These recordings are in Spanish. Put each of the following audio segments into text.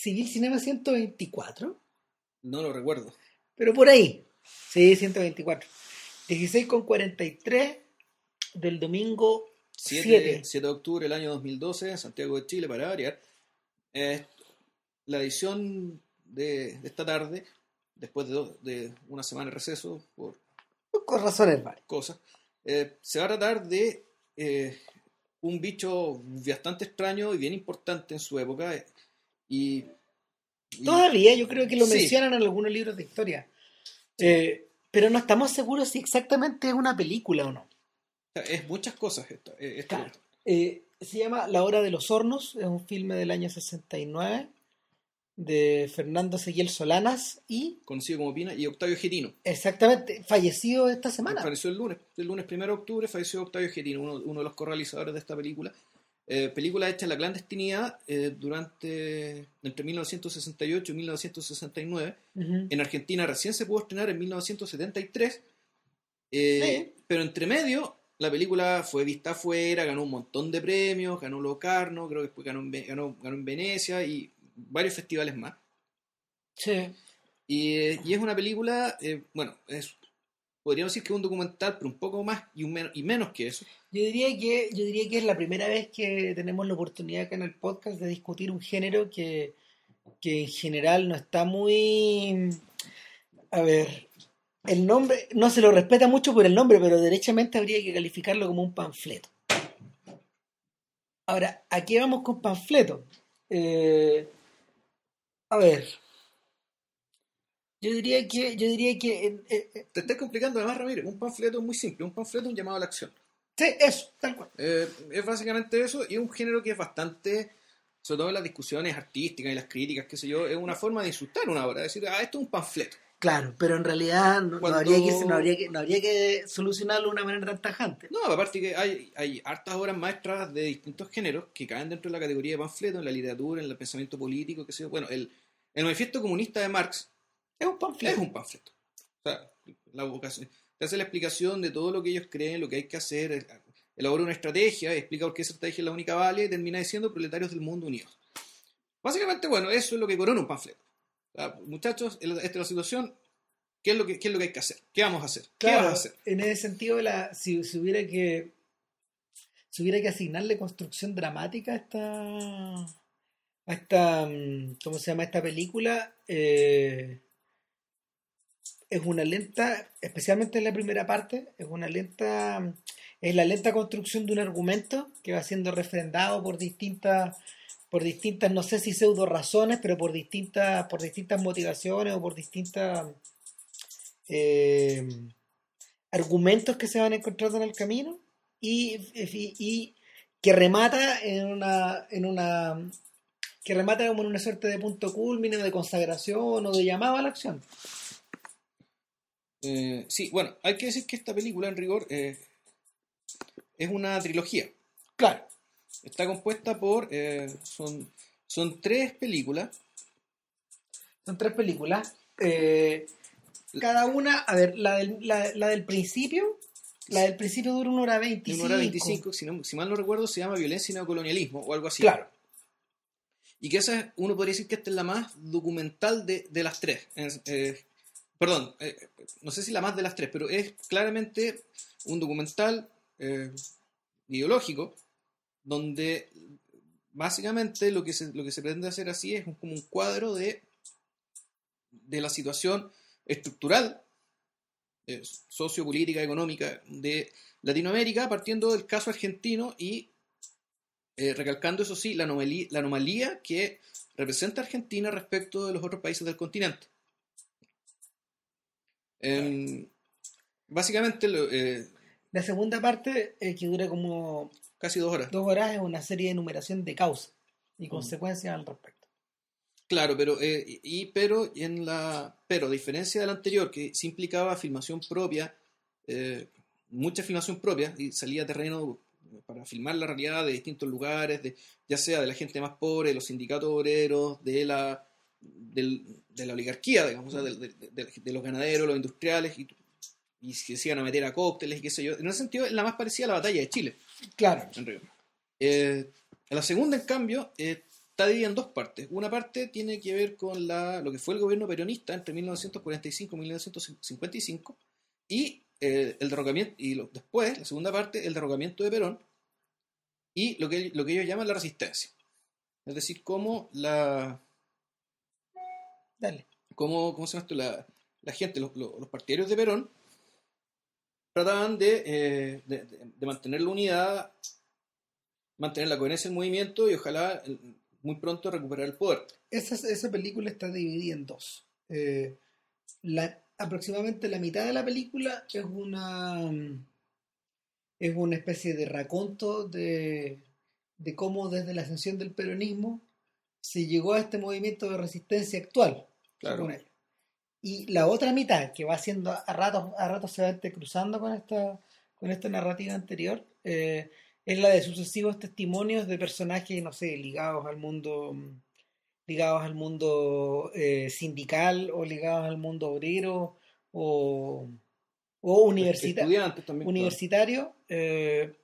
Civil Cinema 124. No lo recuerdo. Pero por ahí. Sí, 124. 16 con 43 del domingo 7, 7. de octubre del año 2012, Santiago de Chile, para variar. Eh, la edición de, esta tarde, después de, de, una semana de receso, por, por razones varias cosas, eh, se va a tratar de eh, un bicho bastante extraño y bien importante en su época. Y, Todavía yo creo que lo mencionan en algunos libros de historia. pero no estamos seguros si exactamente es una película o no. Es muchas cosas esto. Eh, se llama La Hora de los Hornos, es un filme del año 69 de Fernando Seguiel Solanas y... Conocido como Pina, y Octavio Getino. Exactamente, falleció esta semana. Falleció el lunes, el lunes 1 de octubre falleció Octavio Getino, uno, de los correalizadores de esta película. Eh, película hecha en la clandestinidad eh, durante entre 1968 y 1969. En Argentina recién se pudo estrenar en 1973. Pero entre medio la película fue vista afuera, ganó un montón de premios, ganó Locarno, creo que después ganó, ganó, ganó en Venecia y varios festivales más. Sí. Y, y es una película, eh, bueno, es, podríamos decir que es un documental, pero un poco más y, un y menos que eso. Yo diría que, yo diría que es la primera vez que tenemos la oportunidad acá en el podcast de discutir un género que, que en general no está muy... A ver, el nombre, no se lo respeta mucho por el nombre, pero derechamente habría que calificarlo como un panfleto. Ahora, ¿a qué vamos con panfleto? Eh, a ver. Yo diría que. Yo diría que eh, eh, Te estás complicando además, Ramírez. Un panfleto es muy simple. Un panfleto es un llamado a la acción. Sí, eso, tal cual. es básicamente eso. Y es un género que es bastante. Sobre todo en las discusiones artísticas y las críticas, qué sé yo, es una forma de insultar una obra. Decir, ah, esto es un panfleto. Claro, pero en realidad no, habría, que, no, habría, que, no habría que solucionarlo de una manera tan tajante. No, aparte que hay, hay hartas obras maestras de distintos géneros que caen dentro de la categoría de panfleto, en la literatura, en el pensamiento político, qué sé yo. Bueno, el, el manifiesto comunista de Marx es un panfleto. Es un panfleto. O sea, la vocación. Te hace la explicación de todo lo que ellos creen, lo que hay que hacer, elabora una estrategia, explica por qué esa estrategia es la única vale y termina diciendo proletarios del mundo unidos. Básicamente, bueno, eso es lo que corona un panfleto muchachos, esta es la situación, ¿qué es, lo que, ¿qué es lo que hay que hacer? ¿Qué vamos a hacer? ¿Qué vamos a hacer? En ese sentido, la, si, hubiera que si hubiera que asignarle construcción dramática a esta a esta mm, ¿cómo se llama esta película? Eh, es una lenta, especialmente en la primera parte, es una lenta es la lenta construcción de un argumento que va siendo refrendado por distintas por distintas, no sé si pseudo razones, pero por distintas, por distintas motivaciones o por distintas eh, argumentos que se van encontrando en el camino y, y, que remata en una, en una que remata como en una suerte de punto culmine de consagración o de llamado a la acción. Eh, sí, bueno, hay que decir que esta película en rigor eh, es una trilogía. Claro. Está compuesta por. Eh, son, son tres películas. Son tres películas. Eh, cada una, a ver, la del, la, del principio. La del principio dura una hora veinticinco. Una hora veinticinco, si, si, mal no recuerdo, se llama Violencia y Neocolonialismo o algo así. Claro. Y que esa, uno podría decir que esta es la más documental de, de las tres. Eh, perdón, no sé si la más de las tres, pero es claramente un documental ideológico donde básicamente lo que se, lo que se pretende hacer así es como un cuadro de, de la situación estructural, eh, sociopolítica, económica de Latinoamérica, partiendo del caso argentino y eh, recalcando, eso sí, la la anomalía que representa Argentina respecto de los otros países del continente. Em, básicamente, eh, la segunda parte, que dura como Casi dos horas. Dos horas es una serie de enumeración de causas y mm. consecuencias al respecto. Claro, pero eh, y pero en la pero a diferencia del anterior que se implicaba filmación propia, eh, mucha filmación propia y salía a terreno para filmar la realidad de distintos lugares, de, ya sea de la gente más pobre, de los sindicatos obreros, de la de la oligarquía, digamos, de, los ganaderos, los industriales y, y se iban a meter a cócteles y qué sé yo. En ese sentido, es la más parecida a la batalla de Chile. Claro. En eh, la segunda, en cambio, eh, está dividida en dos partes. Una parte tiene que ver con la, lo que fue el gobierno peronista entre 1945 y 1955 y eh, el derrocamiento, y lo- después, la segunda parte, el derrocamiento de Perón y lo que, lo que ellos llaman la resistencia. Es decir, cómo la, Dale. cómo, ¿cómo se llama esto? La, la gente, los, los- los partidarios de Perón, trataban de, eh, de- de- de mantener la unidad, mantener la coherencia del movimiento y ojalá eh, muy pronto recuperar el poder. Esa, esa película está dividida en dos. Eh, la, aproximadamente la mitad de la película es una es una especie de raconto de, de cómo desde la ascensión del peronismo se llegó a este movimiento de resistencia actual. Claro. según. Y la otra mitad, que va haciendo a ratos, a ratos se va entrecruzando con esta, con esta narrativa anterior, eh, es la de sucesivos testimonios de personajes, no sé, ligados al mundo, ligados al mundo eh, sindical o ligados al mundo obrero o, o universita- también. universitario, eh,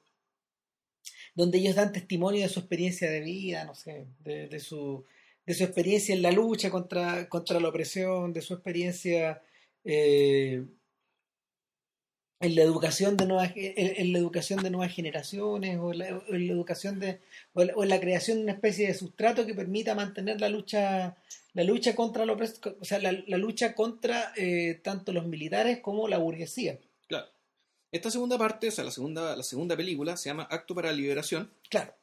donde ellos dan testimonio de su experiencia de vida, no sé, de, de su, de su experiencia en la lucha contra, contra la opresión, de su experiencia eh, en la educación de nuevas en, en la educación de nuevas generaciones o en la, o en la educación de o en la, o la creación de una especie de sustrato que permita mantener la lucha la lucha contra la opres- o sea la, la lucha contra eh, tanto los militares como la burguesía Claro. Esta segunda parte, o sea, la segunda, la segunda película, se llama Acto para la Liberación. claro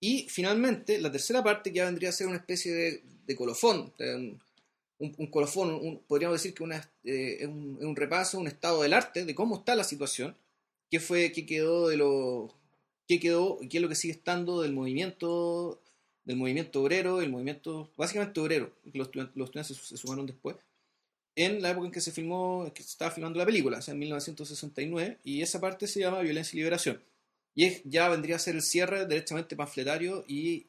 Y finalmente, la tercera parte ya vendría a ser una especie de, colofón. un, colofón, podríamos decir que una, eh, un, repaso, un estado del arte, de cómo está la situación, qué fue, qué quedó de lo. qué quedó qué es lo que sigue estando del movimiento del movimiento obrero, el movimiento básicamente obrero, que los, los estudiantes se, se sumaron después, en la época en que se filmó, que se estaba filmando la película, o sea, en 1969, y esa parte se llama Violencia y Liberación. Y es- ya vendría a ser el cierre derechamente panfletario y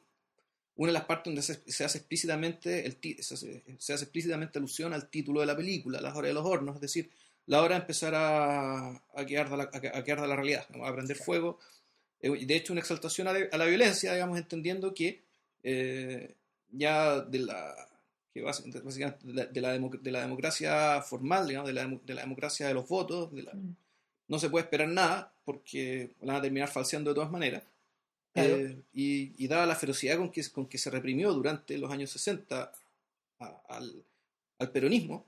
una de las partes donde se, se hace explícitamente el se, hace, se hace explícitamente alusión al título de la película, Las horas de los hornos, es decir, la hora de empezar a, a, que arda la, a, que- a que arda la realidad, a prender fuego. Eh, y de hecho, una exaltación a la, a la violencia, digamos, entendiendo que eh, ya de la que básicamente de la, de la democ- de la democracia formal, digamos, de la, de la democracia de los votos, de la, no se puede esperar nada porque la van a terminar falseando de todas maneras. Claro. Eh, y, y dada la ferocidad con que, con que se reprimió durante los años 60 a- al, al peronismo,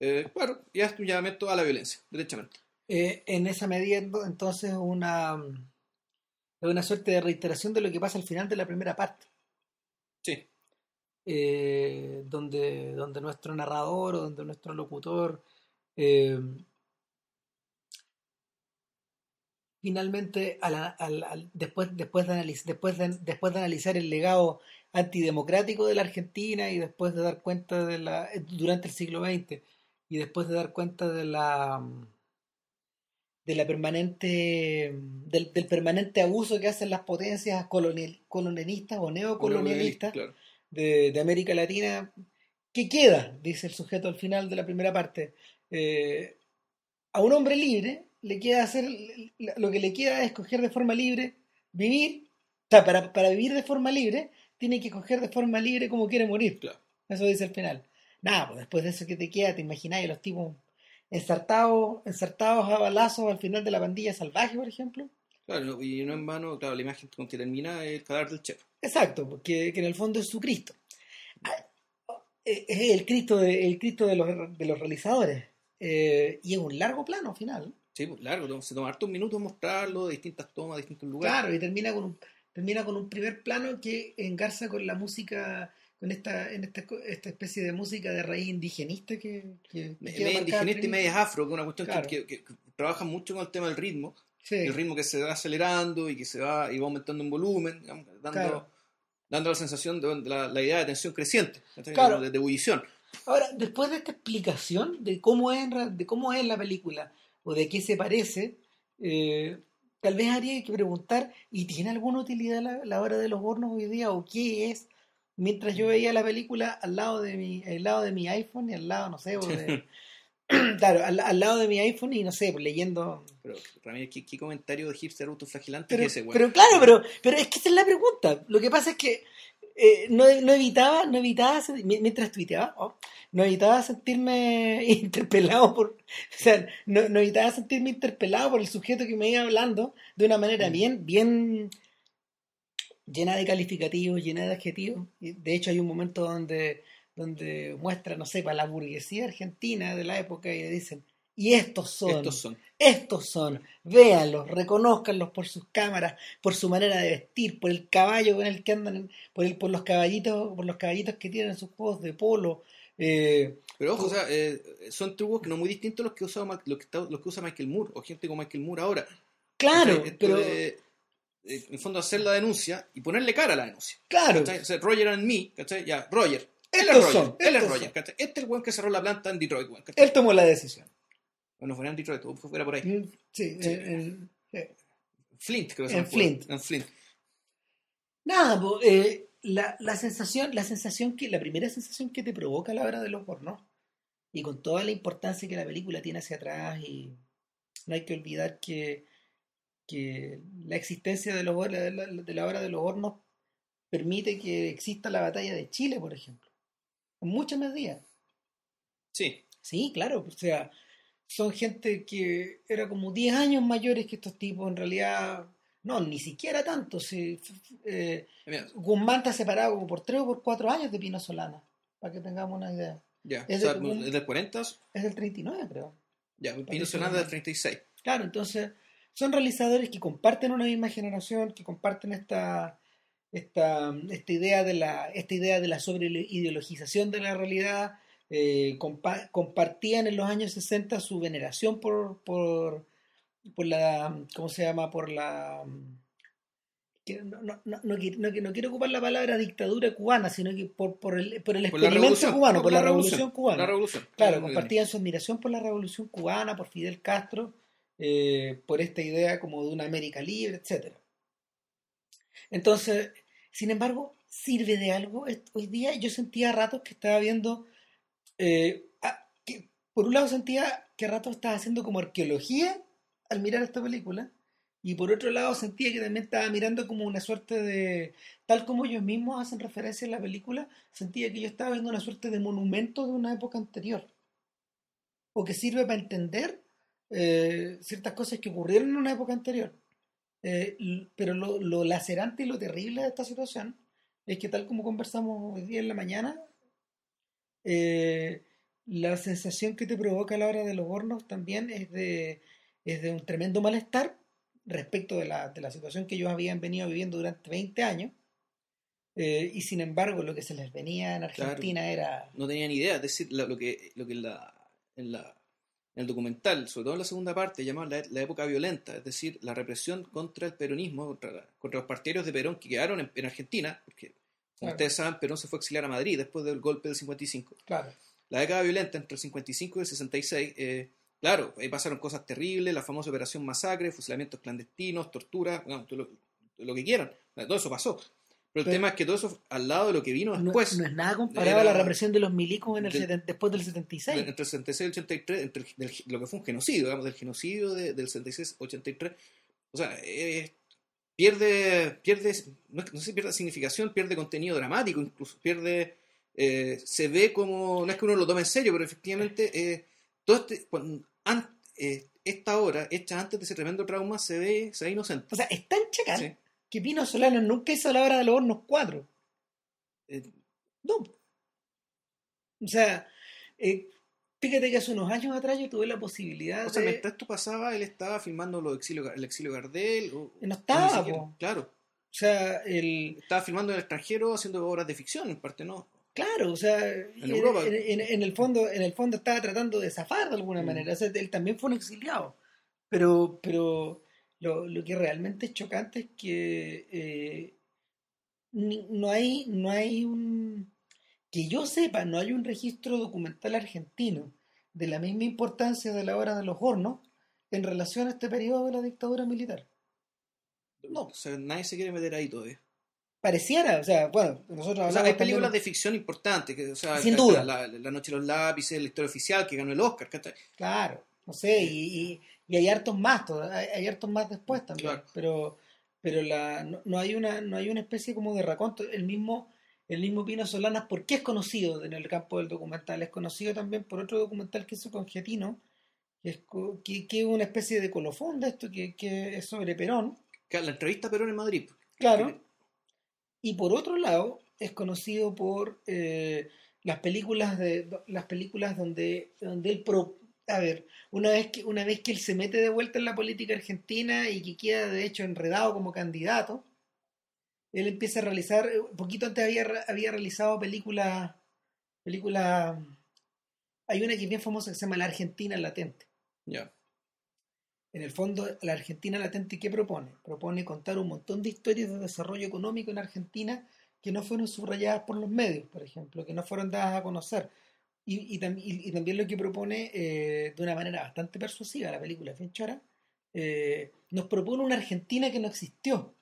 eh, claro, ya es un llamamiento a la violencia, derechamente. Eh, en esa medida ento- entonces una una suerte de reiteración de lo que pasa al final de la primera parte Sí, eh, donde, donde nuestro narrador o donde nuestro locutor eh, finalmente al- al- al- después, después, de analiz- después, de, después de analizar el legado antidemocrático de la Argentina y después de dar cuenta de la durante el siglo XX y después de dar cuenta de la de la permanente del, del permanente abuso que hacen las potencias colonial- colonialistas o neocolonialistas claro. de, de América Latina, ¿qué queda? Dice el sujeto al final de la primera parte. Eh, a un hombre libre le queda hacer, lo que le queda es escoger de forma libre, vivir, o sea, para, para vivir de forma libre, tiene que escoger de forma libre como quiere morir. Claro. Eso dice al final. Nada, pues después de eso que te queda, te imagináis los tipos ensartados, ensartados a balazos al final de la pandilla salvaje, por ejemplo. Claro, y no en vano, claro, la imagen con que termina es el cadáver del chef. Exacto, porque que en el fondo es su Cristo. Ah, eh, Es el Cristo de, el Cristo de, los, de los realizadores. Eh, y es un largo plano final. Sí, pues largo, se toma hartos minutos mostrarlo, de distintas tomas, de distintos lugares. Claro, y termina con un, termina con un primer plano que engarza con la música, con esta, en esta, esta especie de música de raíz indigenista que, que, media indigenista y media afro, que es una cuestión que- Claro. que, que- que trabaja mucho con el tema del ritmo. Sí, el ritmo que se va acelerando y que se va y va aumentando en volumen, digamos, dando, Claro. dando la sensación de, la, la idea de tensión creciente. Claro. de, de ebullición. Ahora, después de esta explicación de cómo es, de cómo es la película o de qué se parece, eh, tal vez habría que preguntar, ¿y tiene alguna utilidad la, la hora de los hornos hoy día o qué es? Mientras yo veía la película al lado de mi, al lado de mi iPhone y al lado, no sé, de- claro, al, al lado de mi iPhone y no sé, pues, leyendo. Pero, Ramírez, ¿qué, qué comentario de hipster autoflagilante Pero, es ese, güey? pero claro, pero, pero es que esa es la pregunta. Lo que pasa es que eh, no, no evitaba, no evitaba, mientras tuiteaba, oh, no evitaba sentirme interpelado por, o sea, no, no evitaba sentirme interpelado por el sujeto que me iba hablando de una manera Mm. bien, bien llena de calificativos, llena de adjetivos. De hecho hay un momento donde, donde muestra, no sé, para la burguesía argentina de la época y dicen, y estos son, Estos son. estos son, véanlos, reconózcanlos por sus cámaras, por su manera de vestir, por el caballo con el que andan, por, el, por los caballitos, por los caballitos que tienen en sus juegos de polo. eh, Pero ojo, o sea, eh, son trucos que no muy distintos a los que, Ma- los que, los que usa Michael Moore o gente como Michael Moore ahora. claro, pero de, eh, en el fondo hacer la denuncia y ponerle cara a la denuncia. claro, ¿cachai? O sea, Roger and me, ¿cachai? Ya, Roger. Él es Roger, son, él es Roger. Este es el weón que cerró la planta en Detroit, él tomó la decisión. Bueno, fuera en Detroit, o fuera por ahí. Mm, Sí, Sí. en- en-. Flint, creo que se En Flint. En Flint. Nada, po, eh, la, la sensación, la sensación que, la primera sensación que te provoca la hora de los pornos, y con toda la importancia que la película tiene hacia atrás, y no hay que olvidar que, que la existencia de, los, de, la, de la hora de los hornos permite que exista la batalla de Chile, por ejemplo, en muchas medidas. Sí, Sí, claro, o sea, son gente que era como 10 años mayores que estos tipos, en realidad, no, ni siquiera tanto. f- eh, Guzmán está separado como por 3 o por 4 años de Pino Solana, para que tengamos una idea. ya. Es o sea, de- un- desde el 40, Es del 39, creo. ya, Pino Solana del 36. Claro, entonces son realizadores que comparten una misma generación, que comparten esta, esta, esta idea de la, esta idea de la sobreideologización de la realidad, eh, compa- compartían en los años 60 su veneración por, por, por la, ¿cómo se llama? Por la no, no, no, no qui- no qui- no quiero ocupar la palabra dictadura cubana, sino que por, por el, por el experimento cubano, por la revolución cubana. La revolución. Claro, compartían su admiración por la revolución cubana, por Fidel Castro, eh, por esta idea como de una América libre, etcétera. Entonces, sin embargo, sirve de algo. Hoy día yo sentía a ratos que estaba viendo, eh, ah, por un lado sentía que a ratos estaba haciendo como arqueología al mirar esta película, y por otro lado sentía que también estaba mirando como una suerte de, tal como ellos mismos hacen referencia en la película, sentía que yo estaba viendo una suerte de monumento de una época anterior, o que sirve para entender eh, ciertas cosas que ocurrieron en una época anterior. Eh, pero lo, lo lacerante y lo terrible de esta situación es que tal como conversamos hoy día en la mañana, eh, la sensación que te provoca a la hora de los hornos también es de, es de un tremendo malestar respecto de la, de la situación que ellos habían venido viviendo durante 20 años. eh, y sin embargo, lo que se les venía en Argentina era. no tenían idea, es decir, lo, que, lo que en, la, en, la, en el documental, sobre todo en la segunda parte, llamaban la, la época violenta, es decir, la represión contra el peronismo, contra los partidarios de Perón que quedaron en, en Argentina, porque como Claro. ustedes saben, Perón se fue a exiliar a Madrid después del golpe del 55. Claro. La década violenta entre el 55 y el 66, eh, claro, ahí pasaron cosas terribles, la famosa operación masacre, fusilamientos clandestinos, tortura, no, lo, lo que quieran, todo eso pasó. Pero el Pero- tema es que todo eso al lado de lo que vino No, después. no es nada comparado a la represión de los milicos en el seten- después del 76. entre el 66 y el 83, entre el- del- lo que fue un genocidio, digamos, del genocidio de- del 66 83, o sea, eh, pierde, pierde no, no sé si pierde significación, pierde contenido dramático, incluso pierde, eh, se ve como, no es que uno lo tome en serio, pero efectivamente, eh, todo este, cuando- an- eh, esta obra, hecha antes de ese tremendo trauma, se ve, se ve inocente. O sea, es tan chacal Sí. que Pino Solano nunca hizo la hora de los hornos 4. Eh, No. O sea, fíjate que hace unos años atrás yo tuve la posibilidad o sea, de... mientras esto pasaba, él estaba filmando lo de exilio, el exilio Gardel. o- No o estaba, siquiera- po. claro. O sea, el... Estaba filmando en el extranjero, haciendo obras de ficción, en parte no. Claro, o sea, en, Europa. en- el fondo, en el fondo estaba tratando de zafar de alguna Mm. manera. O sea, él también fue un exiliado. Pero, pero lo, lo que realmente es chocante es que eh, no hay, no hay un que yo sepa, no hay un registro documental argentino de la misma importancia de la hora de los hornos en relación a este periodo de la dictadura militar. No. O sea, nadie se quiere meter ahí todavía. Pareciera, o sea, bueno, nosotros O sea, hablamos hay también- películas de ficción importantes, que, o sea, Sin duda. La, la Noche de los Lápices, La Historia Oficial, que ganó el Oscar, ¿cachai? Claro, no sé, y, y, y hay hartos más, hay, hay hartos más después también, Claro. pero, pero la, no, no hay una, no hay una especie como de raconto, el mismo, el mismo Pino Solanas, ¿por qué es conocido en el campo del documental? Es conocido también por otro documental que hizo con Giatino, que es, que, que una especie de colofón de esto, que, que es sobre Perón, La entrevista a Perón en Madrid. claro. Y por otro lado, es conocido por eh, las películas de las películas donde, donde él pro- a ver, una vez que una vez que él se mete de vuelta en la política argentina y que queda de hecho enredado como candidato, él empieza a realizar, eh, poquito antes había, había realizado películas, películas, hay una que es bien famosa que se llama La Argentina Latente. Ya. En el fondo, la Argentina Latente, ¿qué propone? Propone contar un montón de historias de desarrollo económico en Argentina que no fueron subrayadas por los medios, por ejemplo, que no fueron dadas a conocer. Y, y tam- y- y también lo que propone, eh, de una manera bastante persuasiva, la película es bien chora, eh, nos propone una Argentina que no existió.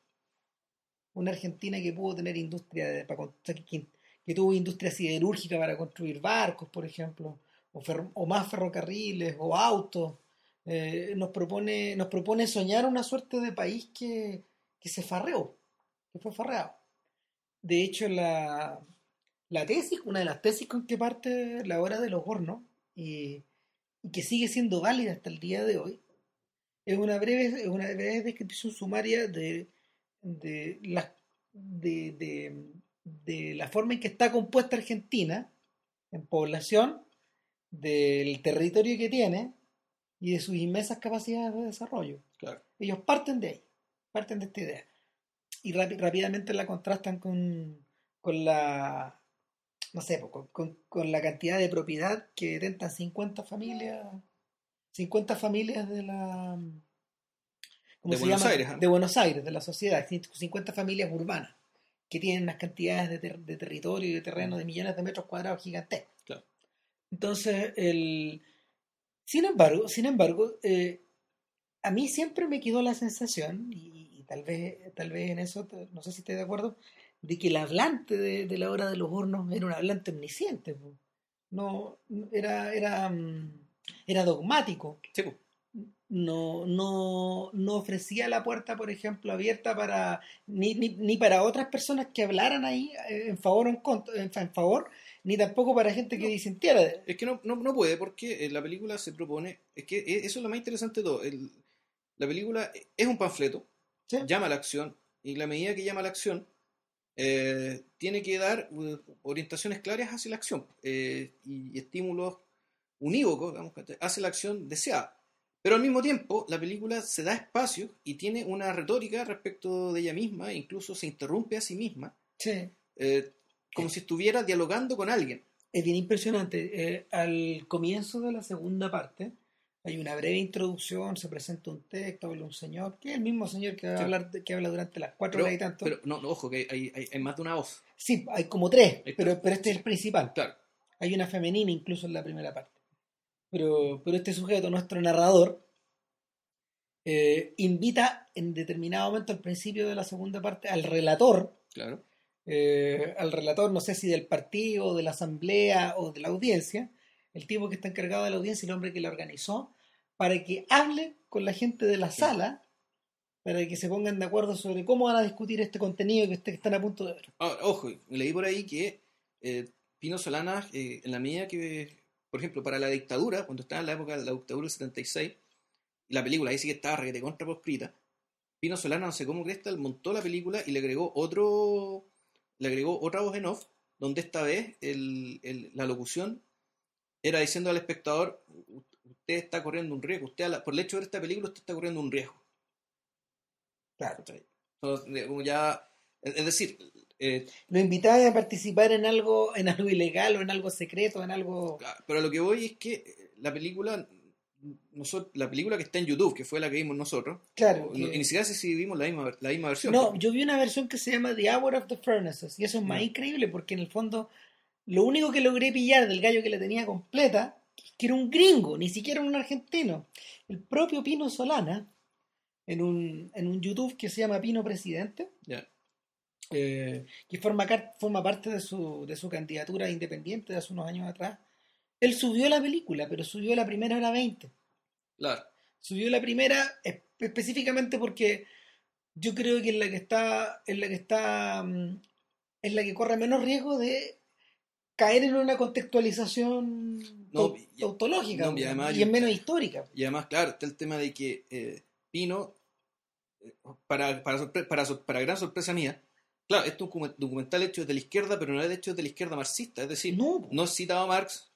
Una Argentina que pudo tener industria, para, que, que tuvo industria siderúrgica para construir barcos, por ejemplo, o, más ferrocarriles, o autos. Eh, nos, propone, nos propone soñar una suerte de país que, que se farreó, que fue farreado. De hecho, la, la tesis, una de las tesis con que parte la hora de los hornos, y que sigue siendo válida hasta el día de hoy, es una breve, es una breve descripción sumaria de, de, la, de, de, de la forma en que está compuesta Argentina en población, del territorio que tiene y de sus inmensas capacidades de desarrollo. Claro. Ellos parten de ahí, parten de esta idea. Y rápi- rápidamente la contrastan con, con la, no sé, po, con, con- con la cantidad de propiedad que detentan 50 familias, 50 familias de la... ¿cómo De se Buenos llama? Aires, ¿ah? De Buenos Aires, de la sociedad, 50 familias urbanas que tienen unas cantidades de, ter- de territorio y de terreno de millones de metros cuadrados gigantescos. Claro. Entonces, el... sin embargo, sin embargo, eh, a mí siempre me quedó la sensación, y, y tal vez, tal vez en eso, no sé si estoy de acuerdo, de que el hablante de, de la hora de los hornos era un hablante omnisciente. no- era, era, mm, era dogmático. Sí, pues. No, no, no ofrecía la puerta, por ejemplo, abierta para ni, ni, ni para otras personas que hablaran ahí eh, en favor o en contra, en, fa- en favor, ni tampoco para gente que No. disintiera. Es que no, no, no puede porque eh, la película se propone, es que e- eso es lo más interesante de todo. el- la película es un panfleto, ¿sí? llama a la acción y la medida que llama a la acción eh, tiene que dar eh, orientaciones claras hacia la acción eh, y, estímulos unívocos digamos, hacia la acción deseada. Pero al mismo tiempo, la película se da espacio y tiene una retórica respecto de ella misma, e incluso se interrumpe a sí misma, Sí. eh, como si estuviera dialogando con alguien. Es bien impresionante. Eh, al comienzo de la segunda parte hay una breve introducción, se presenta un texto, habla un señor, que es el mismo señor que, va a Sí. hablar, que habla durante las cuatro Pero, horas y tanto. pero no, no, ojo, que hay, hay- hay más de una voz. sí, hay como tres, pero, pero este es el principal. Claro, Hay una femenina incluso en la primera parte. Pero, pero este sujeto, nuestro narrador, eh, invita en determinado momento al principio de la segunda parte al relator, claro. eh, al relator, no sé si del partido, de la asamblea o de la audiencia, el tipo que está encargado de la audiencia, el hombre que la organizó, para que hable con la gente de la sala, para que se pongan de acuerdo sobre cómo van a discutir este contenido que, que están a punto de ver. Ahora, ojo, leí por ahí que eh, Pino Solana, eh, en la medida que, por ejemplo, para la dictadura, cuando estaba en la época de la dictadura del 76, y la película ahí sí que estaba requete contra proscrita, Pino Solana, no sé cómo Crestal, montó la película y le agregó otro, le agregó otra voz en off, donde esta vez el- el- la locución era diciendo al espectador, "U- usted está corriendo un riesgo, usted la- por el hecho de ver esta película, usted está corriendo un riesgo. Claro. Entonces, como ya, es decir, eh, Lo invitaban a participar en algo, en algo ilegal o en algo secreto, en algo... Pero lo que voy es que eh, la película, nosotros, la película que está en YouTube, que fue la que vimos nosotros, Claro. que- ni siquiera sé si vimos la misma, la misma versión. No, yo vi una versión que se llama The Hour of the Furnaces y eso es más Mm. increíble porque en el fondo lo único que logré pillar del gallo que la tenía completa es que era un gringo, ni siquiera un argentino. El propio Pino Solana, en un, en un YouTube que se llama Pino Presidente. Eh, que forma, forma parte de su, de su candidatura independiente de hace unos años atrás, él subió la película, pero subió la primera hora 20. Claro, Subió la primera espe- específicamente porque yo creo que en la que está, en la que está, mm, es la que corre menos riesgo de caer en una contextualización No, tautológica no, y además y es menos histórica. Y además, claro, está el tema de que eh, Pino, eh, para, para, para, para gran sorpresa mía, claro, esto es un docu- documental hecho desde la izquierda, pero no es hecho desde la izquierda marxista, es decir, No, no es citado a Marx,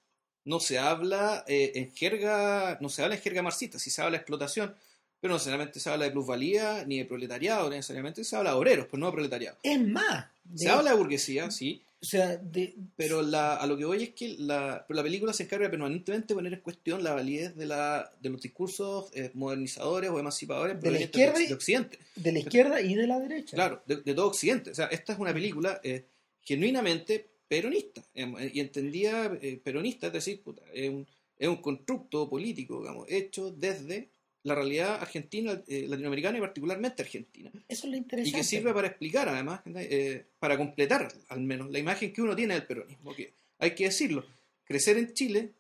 no se habla eh, en jerga, no se habla en jerga marxista, sí se habla de explotación, pero no necesariamente se habla de plusvalía ni de proletariado, necesariamente se habla de obreros, pues no de proletariado. es más. Se de- habla de burguesía, sí, O sea, de, pero la, a lo que voy es que la, pero la película se encarga permanentemente de poner en cuestión la validez de, la, de los discursos eh, modernizadores o emancipadores De la izquierda de Occidente. de la izquierda y de la derecha. Claro, de, de todo Occidente. O sea, esta es una película eh, genuinamente peronista. em, eh, y entendía peronista, es decir, puta, es, un, es un constructo político, digamos, hecho desde la realidad argentina, eh, latinoamericana y particularmente argentina. Eso es lo Y interesante. que sirve para explicar, además, eh, para completar al menos la imagen que uno tiene del peronismo. Que hay que decirlo, crecer en Chile,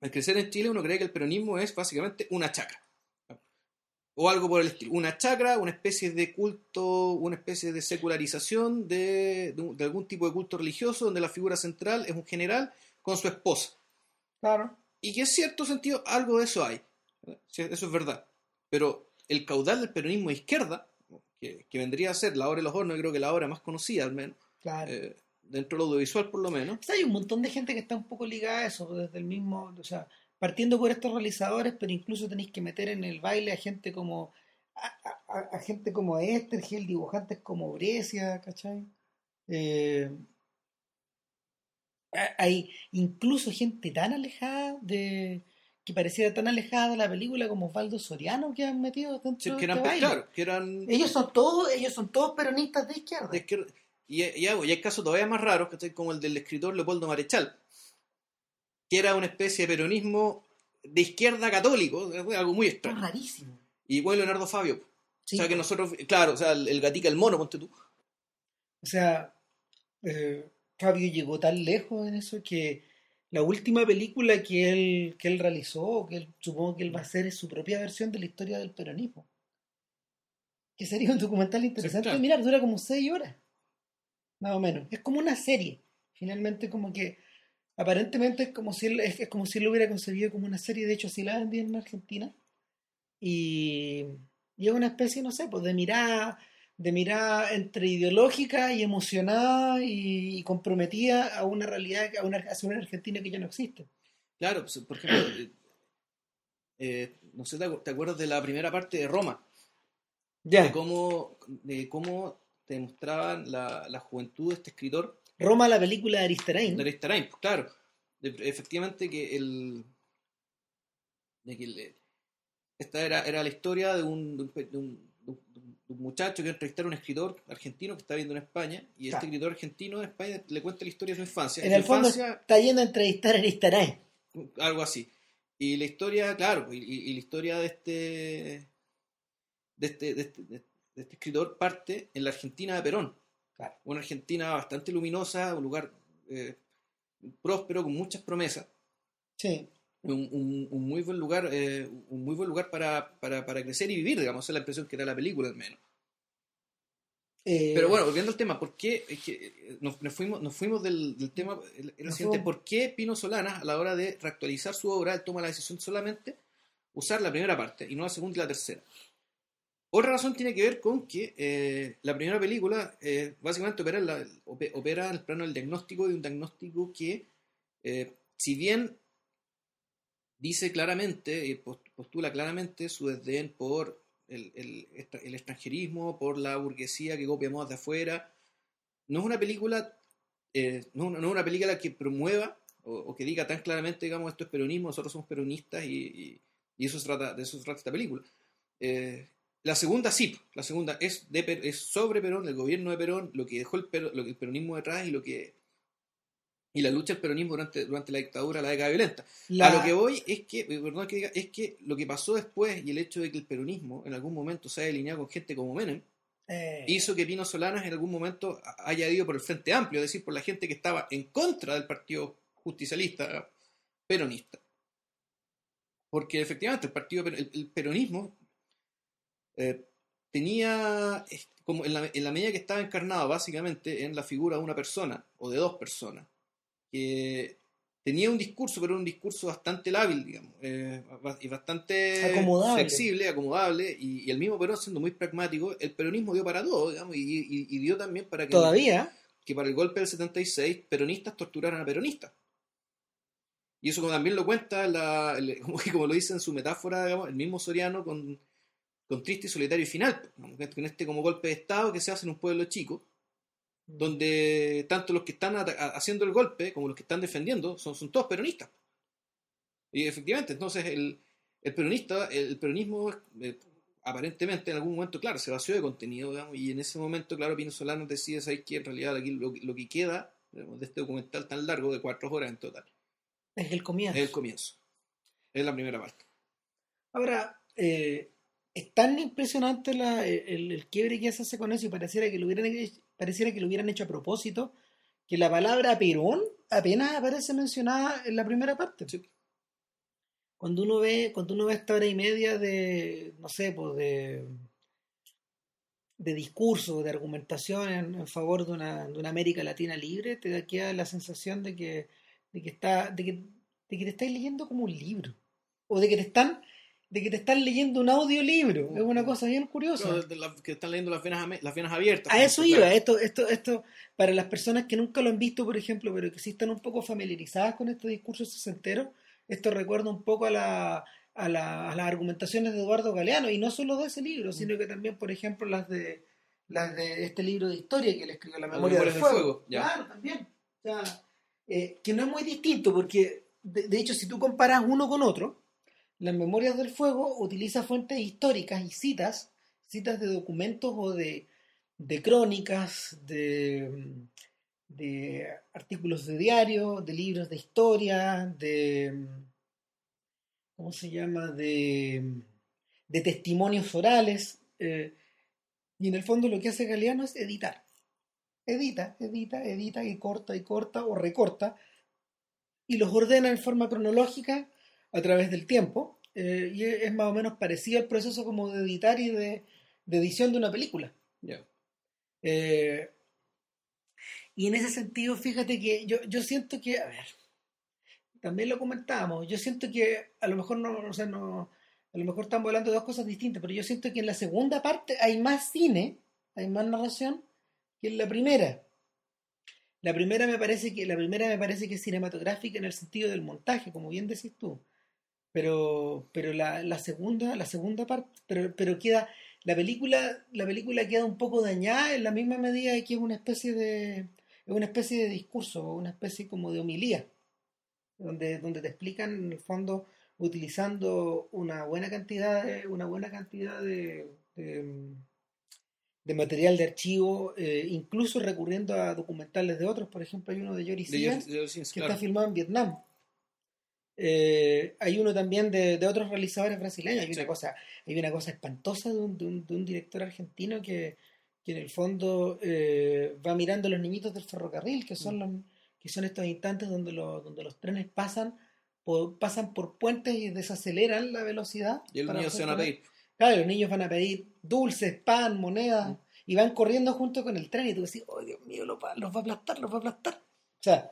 al crecer en Chile uno cree que el peronismo es básicamente una chacra. O algo por el estilo. Una chacra, una especie de culto, una especie de secularización de, de de algún tipo de culto religioso donde la figura central es un general con su esposa. Claro. Y que en cierto sentido algo de eso hay. Eso es verdad. Pero el caudal del peronismo de izquierda, que, que vendría a ser la obra de los hornos, creo que la obra más conocida al menos, Claro. eh, dentro del audiovisual por lo menos, O sea, hay un montón de gente que está un poco ligada a eso, desde el mismo, o sea, partiendo por estos realizadores, pero incluso tenéis que meter en el baile a gente como a, a- gente como Estergel, dibujantes como Brescia, ¿cachai? Eh, hay incluso gente tan alejada de que pareciera tan alejada de la película como Osvaldo Soriano que han metido dentro sí, de que eran, este baile. claro, que eran Ellos son todos, ellos son todos peronistas de izquierda. de izquierda. Y, y, y hay casos todavía más raros, ¿cachai? como el del escritor Leopoldo Marechal, que era una especie de peronismo de izquierda católico, es algo muy extraño. rarísimo. Y bueno, Leonardo Fabio. Sí, o sea que nosotros, claro, o sea, el, el gatica, el mono, ponte tú. O sea, eh, Fabio llegó tan lejos en eso que la última película que él, que él realizó, que él, supongo que él va a hacer, es su propia versión de la historia del peronismo. Que sería un documental interesante. claro. Mirar, dura como seis horas. Más o menos. Es como una serie. Finalmente, como que aparentemente es como si él, es, es como si él lo hubiera concebido como una serie. De hecho, así la vendían en Argentina. Y, y es una especie, no sé, pues de mirada de mirada entre ideológica y emocionada y, comprometida a una realidad, a una, hacia una Argentina que ya no existe. Claro, pues, por ejemplo, eh, eh, no sé, ¿te acu- ¿te acuerdas de la primera parte de Roma? Ya. De cómo, de cómo te mostraban la, la juventud de este escritor, Roma, la película de Aristarain. de Aristarán, pues, claro. De- efectivamente que el... De que el- esta era, era la historia de un, de un, de un- de un- muchacho que entrevistara a un escritor argentino que está viviendo en España, y este escritor argentino en España le cuenta la historia de su infancia. En el fondo infancia- está yendo a entrevistar a Aristarain. algo así. Y la historia, claro, y, y- y la historia de este, de este, de este, de este escritor parte en la Argentina de Perón. Claro. Una Argentina bastante luminosa, un lugar eh, próspero, con muchas promesas. Sí. Un, un- un muy buen lugar, eh, un muy buen lugar para, para, para crecer y vivir, digamos, esa es la impresión que da la película al menos. Eh, Pero bueno, volviendo al tema, ¿por qué es que, eh, nos, nos fuimos, nos fuimos del, del tema? el- el Nos siguiente, fuimos. ¿por qué Pino Solanas, a la hora de reactualizar su obra, él toma la decisión solamente usar la primera parte y no la segunda y la tercera? Otra razón tiene que ver con que eh, la primera película eh, básicamente opera en, la- ope- opera en el plano del diagnóstico de un diagnóstico que, eh, si bien dice claramente, postula claramente su desdén por el, el el extranjerismo, por la burguesía que copia modas de afuera. No es una película, eh, no, no es una película que promueva o, o que diga tan claramente, digamos, esto es peronismo, nosotros somos peronistas y, y- y eso se trata, de eso se trata esta película. Eh, la segunda sí, la segunda es, de, es sobre Perón, el gobierno de Perón, lo que dejó el, lo que el peronismo detrás y lo que y la lucha del peronismo durante, durante la dictadura, la década violenta. la- A lo que voy es que, eh, perdón que diga, es que lo que pasó después y el hecho de que el peronismo en algún momento se haya alineado con gente como Menem, eh, hizo que Pino Solanas en algún momento haya ido por el Frente Amplio, es decir, por la gente que estaba en contra del partido justicialista peronista. Porque efectivamente el partido, el, el peronismo eh, tenía, como en la, en la medida que estaba encarnado básicamente en la figura de una persona o de dos personas, que tenía un discurso, pero era un discurso bastante lábil, digamos, eh, y bastante Acomodable. flexible, acomodable, y, y el mismo Perón siendo muy pragmático, el peronismo dio para todo, digamos, y, y- y dio también para que, Todavía. que para el golpe del 76 peronistas torturaran a peronistas. Y eso como también lo cuenta, la, el- como, lo dice en su metáfora, digamos, el mismo Soriano con, con Triste y Solitario y Final, digamos, que- con este como golpe de Estado que se hace en un pueblo chico, donde tanto los que están haciendo el golpe como los que están defendiendo son, son todos peronistas. Y efectivamente, entonces el, el peronista, el peronismo eh, aparentemente en algún momento, claro, se vació de contenido, digamos, y en ese momento, claro, Pino Solano decide, ¿sabes que En realidad aquí lo, lo que queda digamos, de este documental tan largo, de cuatro horas en total, Es el comienzo. es el comienzo. Es la primera parte. Ahora, eh, es tan impresionante la- el, el quiebre que se hace con eso y pareciera que lo hubieran pareciera que lo hubieran hecho a propósito, que la palabra Perón apenas aparece mencionada en la primera parte. Sí. Cuando uno ve, cuando uno ve esta hora y media de, no sé, pues de, de discurso, de argumentación en, favor de una, de una América Latina libre, te da queda la sensación de que, de que está, de que, de que te estás leyendo como un libro. O de que te están, de que te están leyendo un audiolibro. Es una cosa bien curiosa. Claro, de la- que están leyendo las venas, las venas abiertas. A eso Claro. iba, esto, esto, esto, para las personas que nunca lo han visto, por ejemplo, pero que sí están un poco familiarizadas con este discurso sesentero, esto recuerda un poco a, la, a, la- a las argumentaciones de Eduardo Galeano, y no solo de ese libro, Mm. sino que también, por ejemplo, las de las de este libro de historia que él escribió, La memoria del fuego. Fuego, ya. Claro, también. O sea, eh, que no es muy distinto, porque de, de hecho, si tú comparas uno con otro, las memorias del fuego utiliza fuentes históricas y citas, citas de documentos o de, de crónicas, de, artículos de diario, de libros de historia, de, ¿cómo se llama? De, de testimonios orales. eh, y en el fondo lo que hace Galeano es editar. Edita, edita, edita y corta y corta o recorta y los ordena en forma cronológica a través del tiempo. eh, y es más o menos parecido al proceso como de editar y de, de edición de una película. Eh, y en ese sentido, fíjate que yo, yo siento que, a ver, también lo comentábamos, yo siento que a lo mejor no, o sea, no, a lo mejor estamos hablando de dos cosas distintas, pero yo siento que en la segunda parte hay más cine, hay más narración que en la primera. La primera me parece que, la primera me parece que es cinematográfica en el sentido del montaje, como bien decís tú. Pero, pero la, la segunda, la segunda parte, pero, pero queda, la película, la película queda un poco dañada en la misma medida de que es una especie de, es una especie de discurso, una especie como de homilía, donde, donde te explican en el fondo utilizando una buena cantidad de, una buena cantidad de, de, de material de archivo, eh, incluso recurriendo a documentales de otros, por ejemplo hay uno de Jory Siemens, que claro. está filmado en Vietnam. Eh, hay uno también de, de otros realizadores brasileños. Hay una cosa, hay una cosa espantosa de un, de un, de un director argentino que, que en el fondo eh, va mirando a los niñitos del ferrocarril, que Mm. son los, que son estos instantes donde los, donde los trenes pasan por, pasan por puentes y desaceleran la velocidad. Y los niños se van a pedir. Claro, los niños van a pedir dulces, pan, monedas, Mm. y van corriendo junto con el tren y tú decís, oh Dios mío, los va, los va a aplastar, los va a aplastar. O sea,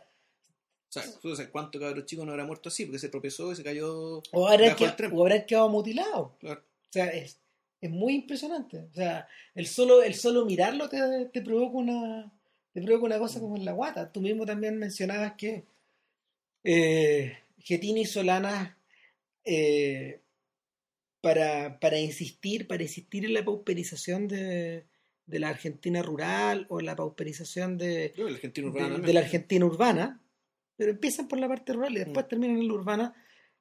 O sea, tú sabes cuánto cabrón chico no habrá muerto así, porque se tropezó y se cayó. o habrán, que- o quedado mutilados. Claro. O sea, es, es muy impresionante. O sea, el solo, el solo mirarlo te, te provoca una te provoca una cosa como en la guata. Tú mismo también mencionabas que eh, Getini y Solana eh, para, para insistir, para insistir en la pauperización de, de la Argentina rural o la pauperización de, la Argentina urbana, pero empiezan por la parte rural y después Mm. terminan en la urbana.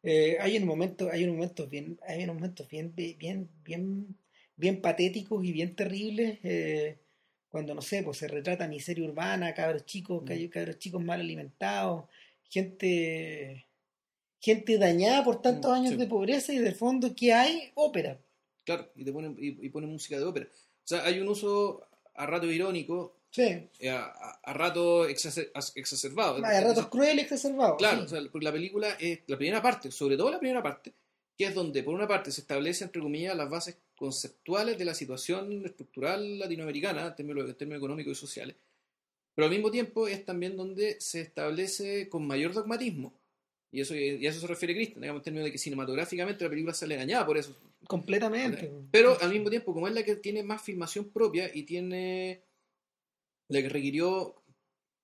Eh, hay un momento, hay unos momentos bien, hay unos momentos bien, bien, bien, bien patéticos y bien terribles eh, cuando no sé, pues se retrata miseria urbana, cabros chicos, Mm. ca- cabros chicos mal alimentados, gente, gente dañada por tantos Mm, años sí. de pobreza y de fondo ¿qué hay? Ópera. Claro, y te ponen, y, y ponen música de ópera. O sea, hay un uso a rato irónico, Sí, eh, a, a- a rato exacer- as- exacerbado. hay ratos crueles y exacerbados. Claro, sí. o sea, porque la película es la primera parte, sobre todo la primera parte, que es donde por una parte se establece entre comillas las bases conceptuales de la situación estructural latinoamericana en términos, en términos económicos y sociales, pero al mismo tiempo es también donde se establece con mayor dogmatismo, y eso, y a eso se refiere Cristian, digamos, en términos de que cinematográficamente la película sale engañada por eso. Completamente. Pero al mismo tiempo, como es la que tiene más filmación propia y tiene la que requirió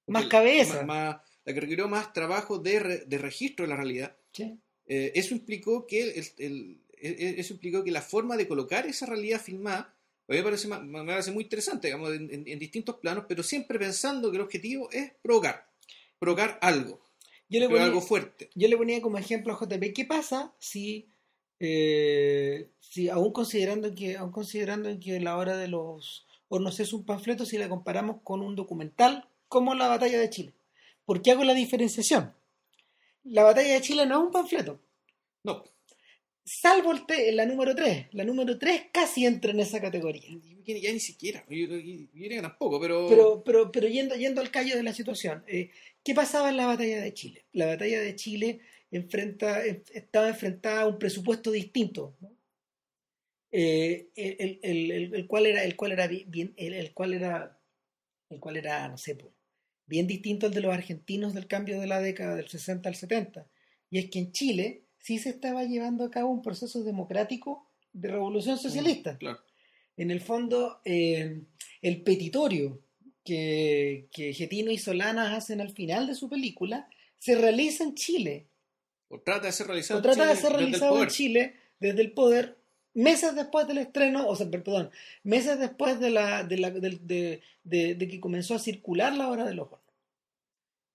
Más cabeza. más- más- la que requirió más trabajo de, re- de registro de la realidad, Sí. eh, eso implicó que el, el- el- eso implicó que la forma de colocar esa realidad filmada a mí me parece, me parece muy interesante, digamos, en, en- en distintos planos, pero siempre pensando que el objetivo es provocar, provocar algo, Yo le ponía- algo fuerte. Yo le ponía como ejemplo a JP, ¿qué pasa si, eh, si aún considerando que, aún considerando que la hora de los hornos es un panfleto, si la comparamos con un documental como la batalla de Chile? ¿Por qué hago la diferenciación? La batalla de Chile no es un panfleto, No, salvo el te- la número 3. La número 3 casi entra en esa categoría. ya, ya ni siquiera, yo, diría que tampoco, pero, Pero, pero, pero yendo, yendo al callo de la situación, eh, ¿qué pasaba en la batalla de Chile? La batalla de Chile enfrenta, en- estaba enfrentada a un presupuesto distinto, ¿no? Eh, el, el- el- el cual era, el cual era bi- bien, el, el cual era, el cual era, no sé, bien distinto al de los argentinos del cambio de la década del 60 al 70. Y es que en Chile sí se estaba llevando a cabo un proceso democrático de revolución socialista claro, en el fondo, eh, el petitorio que, que Getino y Solanas hacen al final de su película se realiza en Chile, o trata de ser realizado o trata de ser realizado en. Chile desde el poder meses después del estreno, o sea, per- perdón, meses después de, la, de, la- de- de- de que comenzó a circular la hora de los hornos.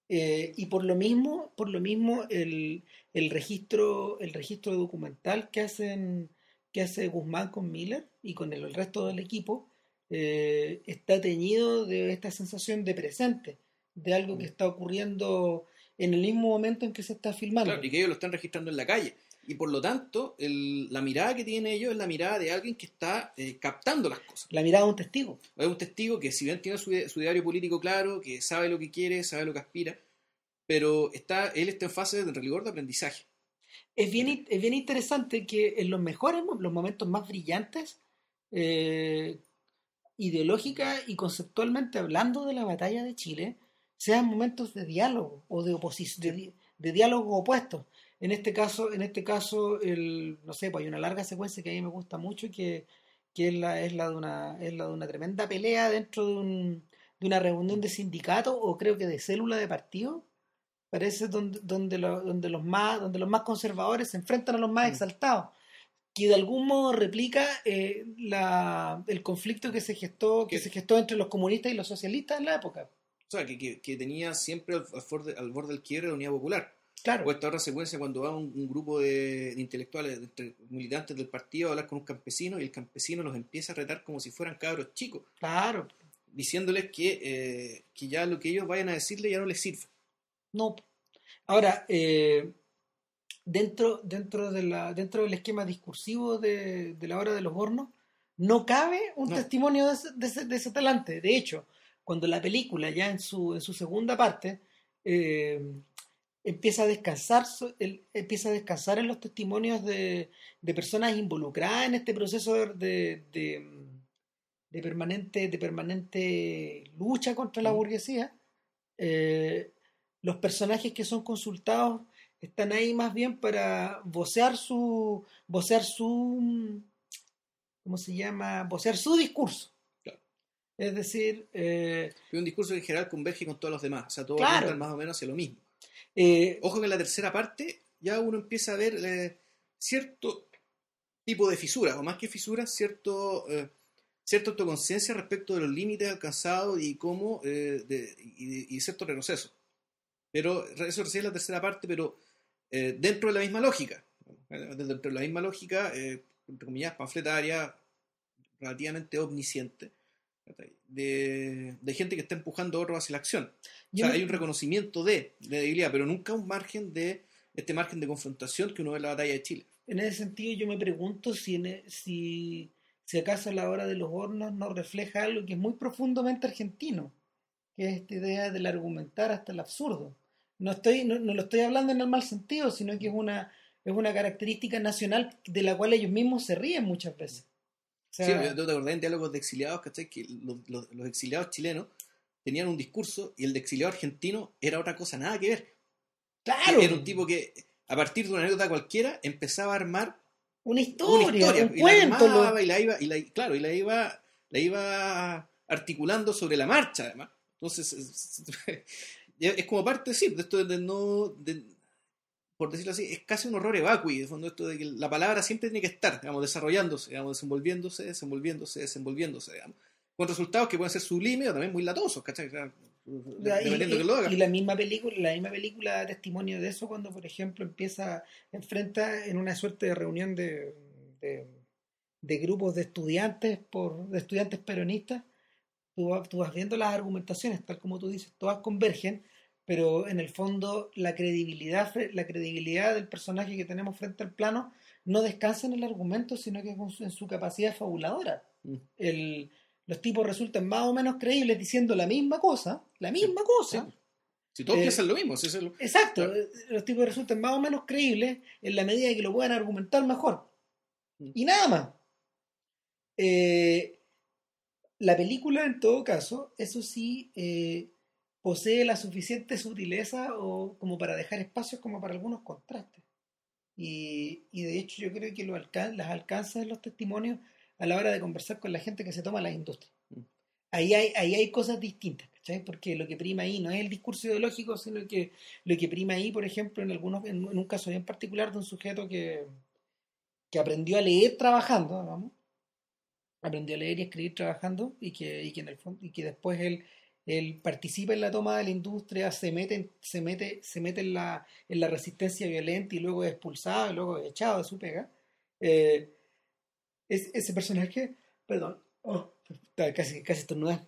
Eh, y por lo mismo, por lo mismo el, el registro, el registro documental que hacen, que hace Guzmán con Miller y con el, el resto del equipo, eh, está teñido de esta sensación de presente, de algo que está ocurriendo en el mismo momento en que se está filmando. Claro, y que ellos lo están registrando en la calle. Y por lo tanto, el- la mirada que tienen ellos es la mirada de alguien que está eh, captando las cosas. La mirada de un testigo. Es un testigo que si bien tiene su, su ideario político claro, que sabe lo que quiere, sabe lo que aspira, pero está, él está en fase de rigor de aprendizaje. Es bien, es bien interesante que en los mejores, los momentos más brillantes, eh, ideológica y conceptualmente hablando de la batalla de Chile, sean momentos de diálogo o de oposición, de, di- de diálogo opuestos. En este caso, en este caso, el, no sé, pues hay una larga secuencia que a mí me gusta mucho que, que es la, es la de una, es la de una tremenda pelea dentro de un, de una reunión de sindicato o creo que de célula de partido parece donde, donde, lo- donde los más donde los más conservadores se enfrentan a los más Mm. exaltados que de algún modo replica eh, la, el conflicto que se gestó que Que- se gestó entre los comunistas y los socialistas en la época O sea, que, que- que tenía siempre al, al borde, al borde del quiebre la unidad popular. Claro. O esta otra secuencia cuando va un, un grupo de, de intelectuales, de militantes del partido a hablar con un campesino y el campesino los empieza a retar como si fueran cabros chicos, claro. Diciéndoles que, eh, que ya lo que ellos vayan a decirle ya no les sirve. no. Ahora eh, dentro dentro de la dentro del esquema discursivo de, de la hora de los hornos no cabe un No. testimonio de ese, de, ese, de ese talante. De hecho cuando la película ya en su en su segunda parte eh, empieza a descansar empieza a descansar en los testimonios de, de personas involucradas en este proceso de, de, de permanente de permanente lucha contra la Mm. burguesía eh, los personajes que son consultados están ahí más bien para vocear su vocear su ¿cómo se llama? vocear su discurso es decir eh, un discurso que en general converge con todos los demás. O sea, todos Claro. más o menos hacia lo mismo. Eh, Ojo que en la tercera parte ya uno empieza a ver eh, cierto tipo de fisuras, o más que fisuras, cierto, eh, cierta autoconciencia respecto de los límites alcanzados y cómo, eh, de- y, cierto retroceso. Pero eso recién es la tercera parte, pero dentro de la misma lógica. Dentro de la misma lógica, entre comillas, panfletaria, relativamente omnisciente, de, de gente que está empujando a otros hacia la acción. O sea, me- hay un reconocimiento de, de debilidad, pero nunca un margen de este margen de confrontación que uno ve en la batalla de Chile. En ese sentido, yo me pregunto si, en e- si, si acaso la hora de los hornos no refleja algo que es muy profundamente argentino, que es esta idea del argumentar hasta el absurdo. No, estoy, no, no lo estoy hablando en el mal sentido, sino que es una, es una característica nacional de la cual ellos mismos se ríen muchas veces. Sí, yo te acordás en diálogos de exiliados, ¿cachai? Que los, los, los, exiliados chilenos tenían un discurso y el de exiliado argentino era otra cosa, nada que ver. Claro. Era un tipo que, a partir de una anécdota cualquiera, empezaba a armar una historia, una historia un y cuento. La armaba, y la iba, y la, claro, y la iba, la iba articulando sobre la marcha, además. Entonces, es, es como parte, sí, de esto de no, de, por decirlo así, es casi un horror evacui, de fondo esto de que la palabra siempre tiene que estar, digamos, desarrollándose, digamos, desenvolviéndose, desenvolviéndose, desenvolviéndose, digamos, con resultados que pueden ser sublimes o también muy latosos, ¿cachai? Dependiendo y, que lo haga. Y la misma película, la misma película da testimonio de eso cuando, por ejemplo, empieza, enfrenta en una suerte de reunión de, de, de grupos de estudiantes por, de estudiantes peronistas, tú, tú vas viendo las argumentaciones, tal como tú dices, todas convergen, pero en el fondo la credibilidad, la credibilidad del personaje que tenemos frente al plano no descansa en el argumento, sino que en su capacidad fabuladora. Mm. El, los tipos resultan más o menos creíbles diciendo la misma cosa, la misma cosa. Si todos eh, piensan lo mismo, Exacto, eh, los tipos resultan más o menos creíbles en la medida que lo puedan argumentar mejor. Mm. Y nada más. Eh, la película, en todo caso, eso sí, posee la suficiente sutileza o como para dejar espacios como para algunos contrastes. Y, y de hecho yo creo que lo alcan las alcanzas de los testimonios a la hora de conversar con la gente que se toma la industria. Mm. Ahí hay, ahí hay cosas distintas, ¿cachai? Porque lo que prima ahí no es el discurso ideológico, sino que lo que prima ahí, por ejemplo, en algunos, en, un caso bien particular de un sujeto que, que aprendió a leer trabajando, vamos, aprendió a leer y escribir trabajando, y que, y que en el fondo, y que después él él participa en la toma de la industria, se mete, se mete, se mete en, la, en la resistencia violenta y luego es expulsado y luego es echado de su pega. Eh, es, ese personaje, perdón, oh, casi, casi estornudé.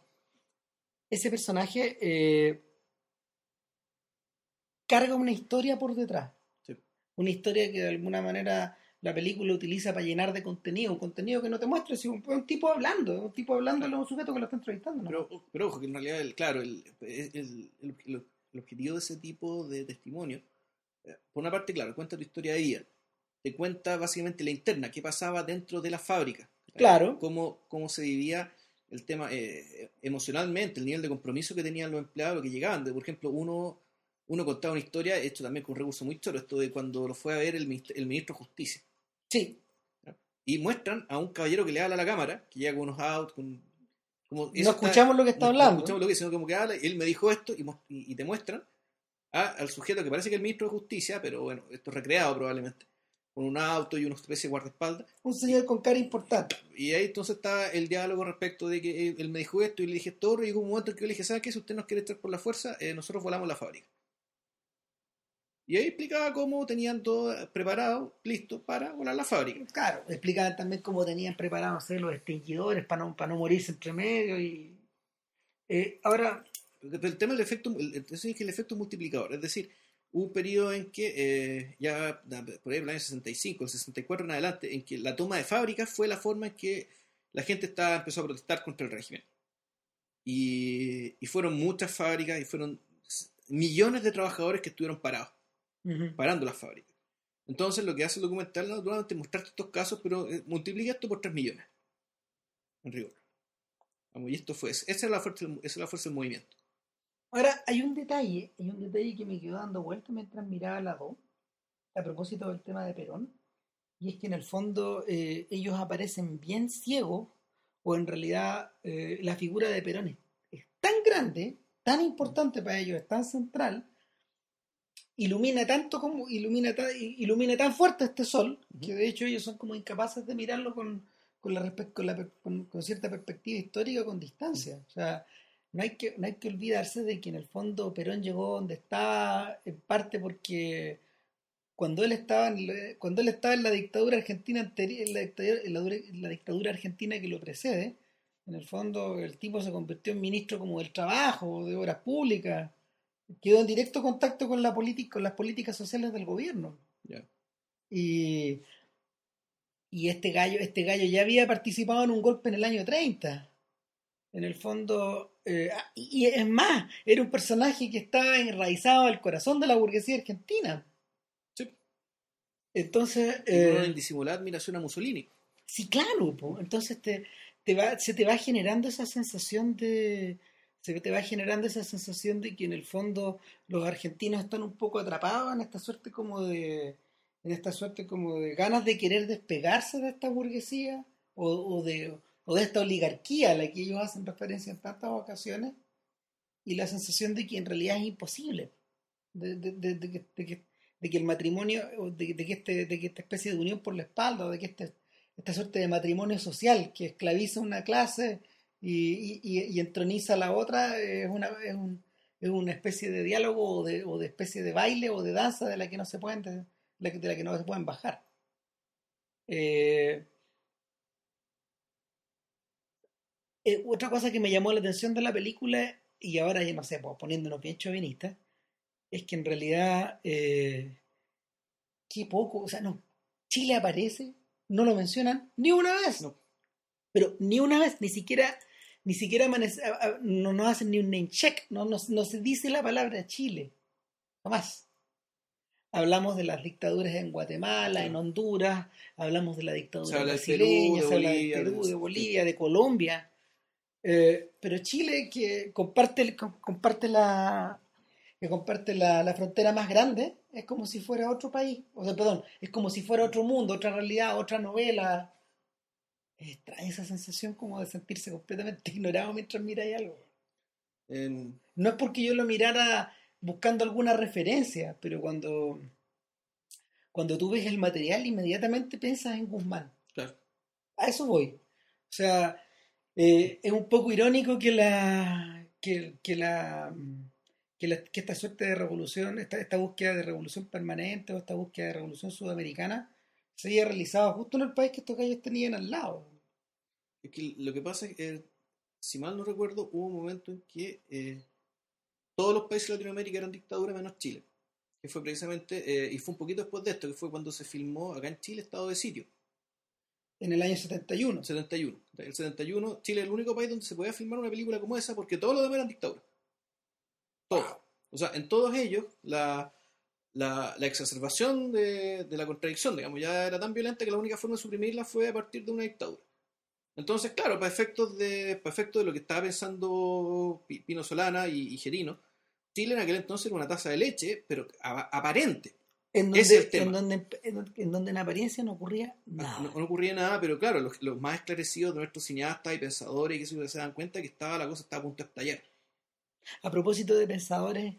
Ese personaje eh, carga una historia por detrás. Una historia que de alguna manera la película utiliza para llenar de contenido, un contenido que no te muestra, sino un, un tipo hablando, un tipo hablando a un sujeto que lo está entrevistando. Pero, pero, ojo, que en realidad, el, claro, el, el, el, objetivo de ese tipo de testimonio, eh, por una parte, claro, cuenta tu historia de ella, te cuenta básicamente la interna, qué pasaba dentro de la fábrica. Claro. Cómo, cómo se vivía el tema eh, emocionalmente, el nivel de compromiso que tenían los empleados, que llegaban. De, por ejemplo, uno, uno contaba una historia, hecho también con un recurso muy choro, esto de cuando lo fue a ver el, el ministro de Justicia Sí. Y muestran a un caballero que le habla a la cámara, que llega con unos autos, con, como, no escuchamos lo que está hablando. No escuchamos lo que sino como que habla, él me dijo esto y, y, te muestran a, al sujeto que parece que es el ministro de Justicia, pero bueno, esto es recreado probablemente, con un auto y una especie de guardaespaldas. Un señor con cara importante. Y ahí entonces está el diálogo respecto de que él, me dijo esto y le dije esto, y llegó un momento en que yo le dije, ¿sabes qué? Si usted nos quiere echar por la fuerza, eh, nosotros volamos la fábrica. Y ahí explicaba cómo tenían todo preparado, listo para volar la fábrica. Claro, explicaban también cómo tenían preparados los extinguidores para no, para no morirse entre medio. y eh, Ahora... el tema del efecto, el, es el efecto multiplicador, es decir, hubo un periodo en que, eh, ya por ahí el año 65, el 64 en adelante, en que la toma de fábricas fue la forma en que la gente estaba, empezó a protestar contra el régimen. Y, y fueron muchas fábricas y fueron millones de trabajadores que estuvieron parados parando las fábricas. Entonces lo que hace el documental naturalmente es mostrarte estos casos, pero eh, multiplica esto por 3 millones. En rigor. y esto fue, esa es la fuerza, esa es la fuerza del movimiento. Ahora, hay un detalle, hay un detalle que me quedó dando vuelta mientras miraba la 2, a propósito del tema de Perón, y es que en el fondo eh, ellos aparecen bien ciegos, o en realidad eh, la figura de Perón es, es, tan grande, tan importante para ellos, es tan central, ilumina tanto como ilumina, ilumina tan fuerte este sol que de hecho ellos son como incapaces de mirarlo con, con, la, con, la, con, cierta perspectiva histórica con distancia. O sea no hay que no hay que olvidarse de que en el fondo Perón llegó donde está en parte porque cuando él estaba en, cuando él estaba en la dictadura argentina anterior en la dictadura, en la dictadura argentina que lo precede en el fondo el tipo se convirtió en ministro como del trabajo de obras públicas quedó en directo contacto con, la con las políticas sociales del gobierno. Y, y este gallo, este gallo ya había participado en un golpe en el año 30. En el fondo, eh, ah, y, es más, era un personaje que estaba enraizado al corazón de la burguesía argentina. Sí. Entonces. Eh, en disimular admiración a Mussolini. Sí, claro, po. entonces te, te va, se te va generando esa sensación de se te va generando esa sensación de que en el fondo los argentinos están un poco atrapados en esta suerte como de en esta suerte como de ganas de querer despegarse de esta burguesía o, de o de esta oligarquía a la que ellos hacen referencia en tantas ocasiones y la sensación de que en realidad es imposible de, de, de, que, que, el matrimonio de, que este, de que esta especie de unión por la espalda de que este, esta suerte de matrimonio social que esclaviza una clase y, y, y entroniza la otra es una, es, un, es una especie de diálogo o de, o de especie de baile o de danza de la que no se pueden de la que, de la que no se pueden bajar eh, eh, otra cosa que me llamó la atención de la película y ahora ya no sé, pues, poniéndonos bien chauvinistas es que en realidad eh, qué poco, o sea, no, Chile aparece, no lo mencionan ni una vez, No. pero ni una vez, ni siquiera, ni siquiera amanece- no nos hacen ni un name check, no, no, no se dice la palabra Chile, jamás. Hablamos de las dictaduras en Guatemala, Sí. en Honduras, hablamos de la dictadura brasileña, Perú, de se habla Bolivia, del Perú, de- Bolivia, de Colombia. Eh, pero Chile, que comparte, comparte la que comparte la, la frontera más grande, es como si fuera otro país. O sea, perdón, es como si fuera otro mundo, otra realidad, otra novela. Es extraña esa sensación como de sentirse completamente ignorado mientras miráis algo. En- No es porque yo lo mirara buscando alguna referencia, pero cuando, cuando tú ves el material, inmediatamente piensas en Guzmán. claro. A eso voy. O sea, eh, es un poco irónico que la que, que la que, la- que esta suerte de revolución, esta, esta búsqueda de revolución permanente o esta búsqueda de revolución sudamericana se haya realizado justo en el país que estos gallos tenían al lado. Es que lo que pasa es que, si mal no recuerdo, hubo un momento en que eh, todos los países de Latinoamérica eran dictaduras menos Chile. Que fue precisamente, eh, y fue un poquito después de esto, que fue cuando se filmó acá en Chile Estado de Sitio, En el año 71. el 71. El 71, Chile es el único país donde se podía filmar una película como esa porque todos los demás eran dictaduras. Todos. O sea, en todos ellos, la, la, la exacerbación de, de la contradicción, digamos, ya era tan violenta que la única forma de suprimirla fue a partir de una dictadura. Entonces, claro, para efectos de, para efectos de lo que estaba pensando Pi- Pino Solana y, y Gerino, Chile en aquel entonces era una taza de leche, pero a- aparente. En donde, Ese es el tema. en, donde, en, donde- en apariencia no ocurría nada. No, no ocurría nada, pero claro, los, los más esclarecidos de nuestros cineastas y pensadores y que se, se dan cuenta que estaba la cosa estaba a punto de estallar. A propósito de pensadores,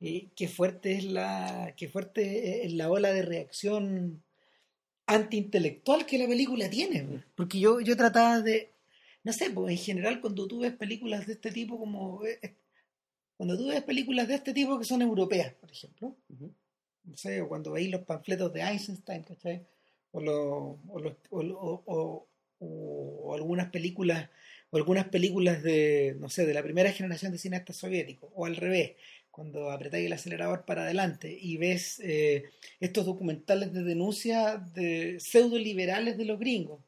eh, qué fuerte es la, qué fuerte es la ola de reacción antiintelectual que la película tiene. güey. Porque yo, yo trataba de, no sé, pues en general cuando tú ves películas de este tipo como eh, eh, cuando tú ves películas de este tipo que son europeas, por ejemplo, no sé, o cuando veis los panfletos de Einstein, ¿cachai? O, lo- o, los- o, o- o- o algunas películas, o algunas películas de, no sé, de la primera generación de cineastas soviéticos, o al revés, cuando apretáis el acelerador para adelante y ves eh, estos documentales de denuncia de pseudo-liberales de los gringos.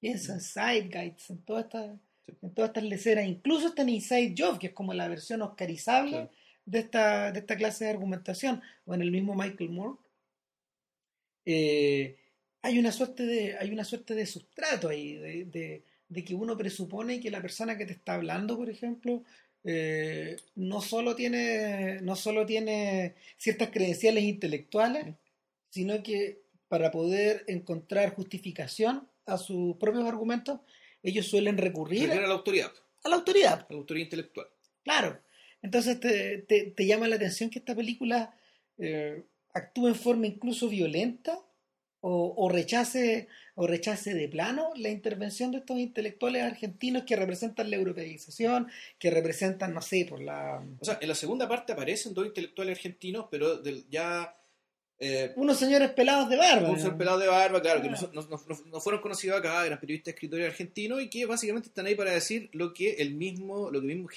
Piensa en Sideguides, en todas estas en todas estas leceras, incluso está en Inside Job, que es como la versión oscarizable Claro. de esta, de esta clase de argumentación, o en el mismo Michael Moore, eh, hay una suerte de, hay una suerte de sustrato ahí, de, de- de que uno presupone que la persona que te está hablando, por ejemplo, eh, no solo tiene, no solo tiene ciertas credenciales intelectuales, sino que para poder encontrar justificación a sus propios argumentos, ellos suelen recurrir a la autoridad, a la autoridad. a la autoridad intelectual. Claro. Entonces te, te- te llama la atención que esta película eh, actúe en forma incluso violenta o, o rechace o rechace de plano la intervención de estos intelectuales argentinos que representan la europeización, que representan, no sé, por la O sea, en la segunda parte aparecen dos intelectuales argentinos, pero del- ya eh, unos señores pelados de barba. un ser ¿no? pelado de barba, claro, que no, Ah. no- no- no fueron conocidos acá, eran periodistas escritores argentinos y que básicamente están ahí para decir lo que el mismo, lo que mismo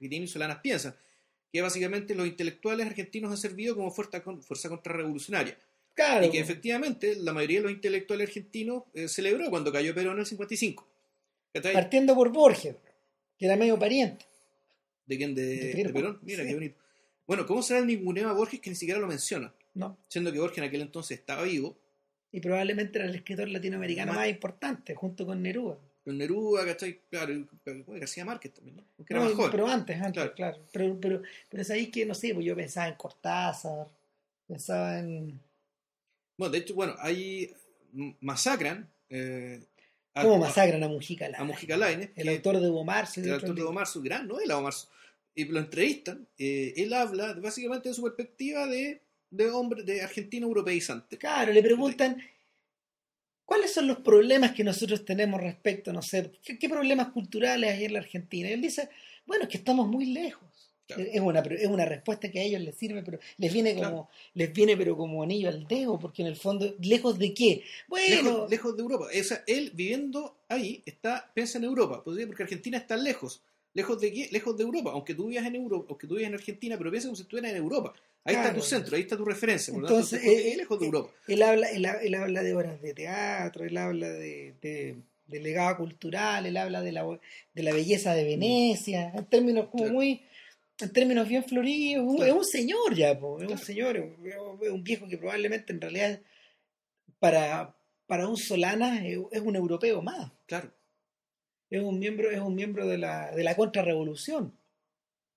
y Solanas piensan, que básicamente los intelectuales argentinos han servido como fuerza, fuerza contrarrevolucionaria. Claro. Y que efectivamente la mayoría de los intelectuales argentinos eh, celebró cuando cayó Perón en el 55. ¿Cachai? Partiendo por Borges, que era medio pariente. ¿De quién? ¿De, De de Perón? Mira, sí. qué bonito. Bueno, ¿cómo será el ninguneo a Borges que ni siquiera lo menciona? ¿no? Siendo que Borges en aquel entonces estaba vivo Y probablemente era el escritor latinoamericano más importante, junto con Neruda. Con Neruda, ¿cachai? Claro, García Márquez también, ¿no? Porque era más joven. pero antes, antes, Claro. claro. Pero, pero, pero es ahí que, no sé, pues yo pensaba en Cortázar, pensaba en... Bueno, de hecho, bueno, ahí masacran eh, a, ¿Cómo masacran a Mujica a Lainez? Mujica Lainez, El que- autor de de el autor de gran novela Omar. Y lo entrevistan. eh, él habla básicamente de su perspectiva de, de hombre, de argentino europeizante. Claro, le preguntan cuáles son los problemas que nosotros tenemos respecto, no sé, qué, qué problemas culturales hay en la Argentina. Y él dice, bueno, es que estamos muy lejos. Claro. Es una, es una respuesta que a ellos les sirve, pero les viene como, Claro. les viene pero como anillo al dedo, porque en el fondo, ¿lejos de qué? Bueno, Lejos, lejos de Europa. O sea, él viviendo ahí está, piensa en Europa. Porque Argentina está lejos. ¿Lejos de qué? Lejos de Europa. Aunque tú vivas en Europa, aunque tú vivas en Argentina, pero piensa como si estuvieras en Europa. Ahí está tu centro, ahí está tu referencia. Por Entonces, tanto, estás eh, lejos de eh, Europa. Él habla, él, él habla de obras de teatro, él habla de, de, de legado cultural, él habla de la, de la belleza de Venecia, en términos como Claro. muy, en términos bien floridos, un- Claro. es un señor ya, po, es un señor, es un- viejo que probablemente en realidad para, para un Solana es, es un europeo más, Claro. es un miembro, es un miembro de la, de la contrarrevolución.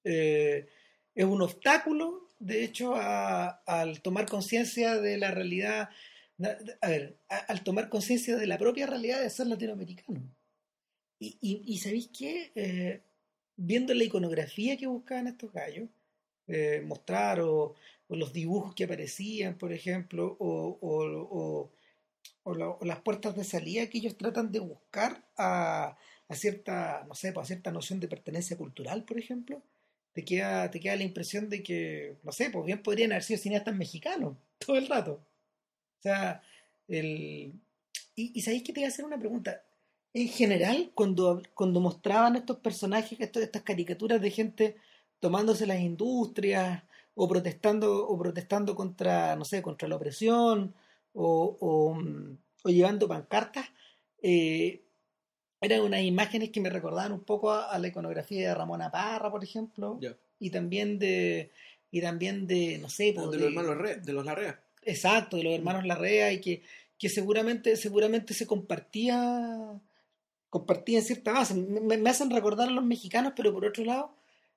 Eh, es un obstáculo, de hecho, a- al tomar conciencia de la realidad, a ver, a- al tomar conciencia de la propia realidad de ser latinoamericano. Y, y, y ¿sabéis qué? Eh, viendo la iconografía que buscaban estos gallos, eh, mostrar o, los dibujos que aparecían, por ejemplo, o, o- o- o la- o las puertas de salida que ellos tratan de buscar a, a cierta, no sé, pues, a cierta noción de pertenencia cultural, por ejemplo, te queda, te queda la impresión de que, no sé, pues bien podrían haber sido cineastas mexicanos todo el rato. O sea, el... Y, y sabéis que te voy a hacer una pregunta. En general, cuando, cuando mostraban estos personajes, estas caricaturas de gente tomándose las industrias o protestando, o protestando contra, no sé, contra la opresión, o, o, o llevando pancartas, eh, eran unas imágenes que me recordaban un poco a, a la iconografía de Ramona Parra, por ejemplo, y también de, y también de, no sé, pues, De los hermanos Larrea, de los Larrea. exacto, de los hermanos Larrea, y que, que seguramente, seguramente se compartía, compartía en cierta base. Me hacen recordar a los mexicanos, pero por otro lado,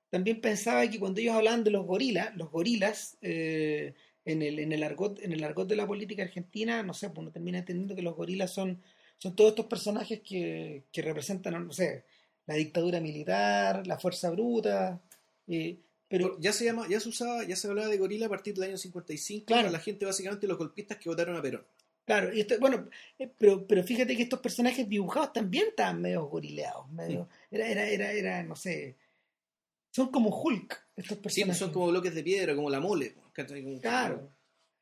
también pensaba que cuando ellos hablaban de los gorilas, los gorilas, eh, en el, en el argot, en el argot de la política argentina, no sé, pues uno termina entendiendo que los gorilas son, son todos estos personajes que, que representan, no sé, la dictadura militar, la fuerza bruta, eh, pero ya se llama, ya se usaba, ya se hablaba de gorila a partir del año 55. Claro. La gente básicamente los golpistas que votaron a Perón. Claro, y esto- bueno, eh, pero, pero fíjate que estos personajes dibujados también estaban medio gorileados, medio, era, era, era, era, no sé, son como Hulk, estos Sí, personajes. son como bloques de piedra, como la mole. Como- Claro,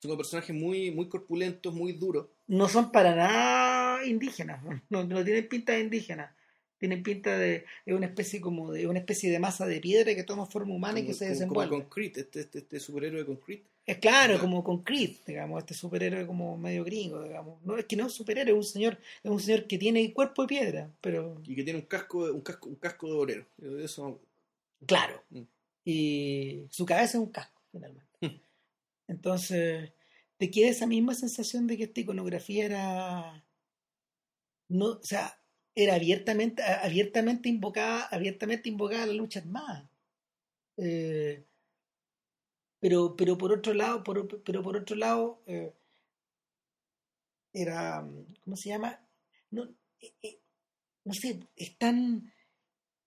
Son como personajes muy, muy corpulentos, muy duros. no son para nada indígenas, no, no tienen pinta de indígenas, tienen pinta de, es una especie como de, una especie de masa de piedra que toma forma humana y que se como- desenvuelve. como Concrete, este, este, este superhéroe de Concrete. Es claro, Claro. como con Creed, digamos, este superhéroe como medio gringo, digamos. No, es que no es un superhéroe, es un señor, es un señor que tiene cuerpo de piedra, pero Y que tiene un casco, un casco, un casco de obrero. Eso, Claro. Mm. Y su cabeza es un casco, finalmente. Mm. Entonces, te queda esa misma sensación de que esta iconografía era. No, o sea, era abiertamente, abiertamente invocada, abiertamente invocada la lucha armada. Eh, pero, pero por otro lado, por, pero por otro lado, eh, era, ¿cómo se llama? No, eh, eh, no sé, es tan,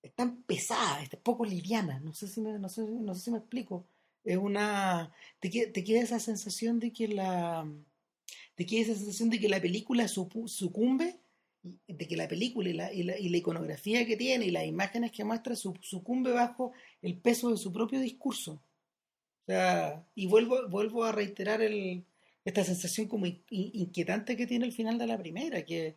es tan pesada, es poco liviana, no sé si me, no sé, no sé si me explico. Es una, te te queda esa sensación de que la, te queda esa sensación de que la película sucumbe, de que la película y la, y la, iconografía que tiene y las imágenes que muestra su- sucumbe bajo el peso de su propio discurso. O sea, y vuelvo, vuelvo a reiterar el, esta sensación como in- in- inquietante que tiene el final de la primera, que,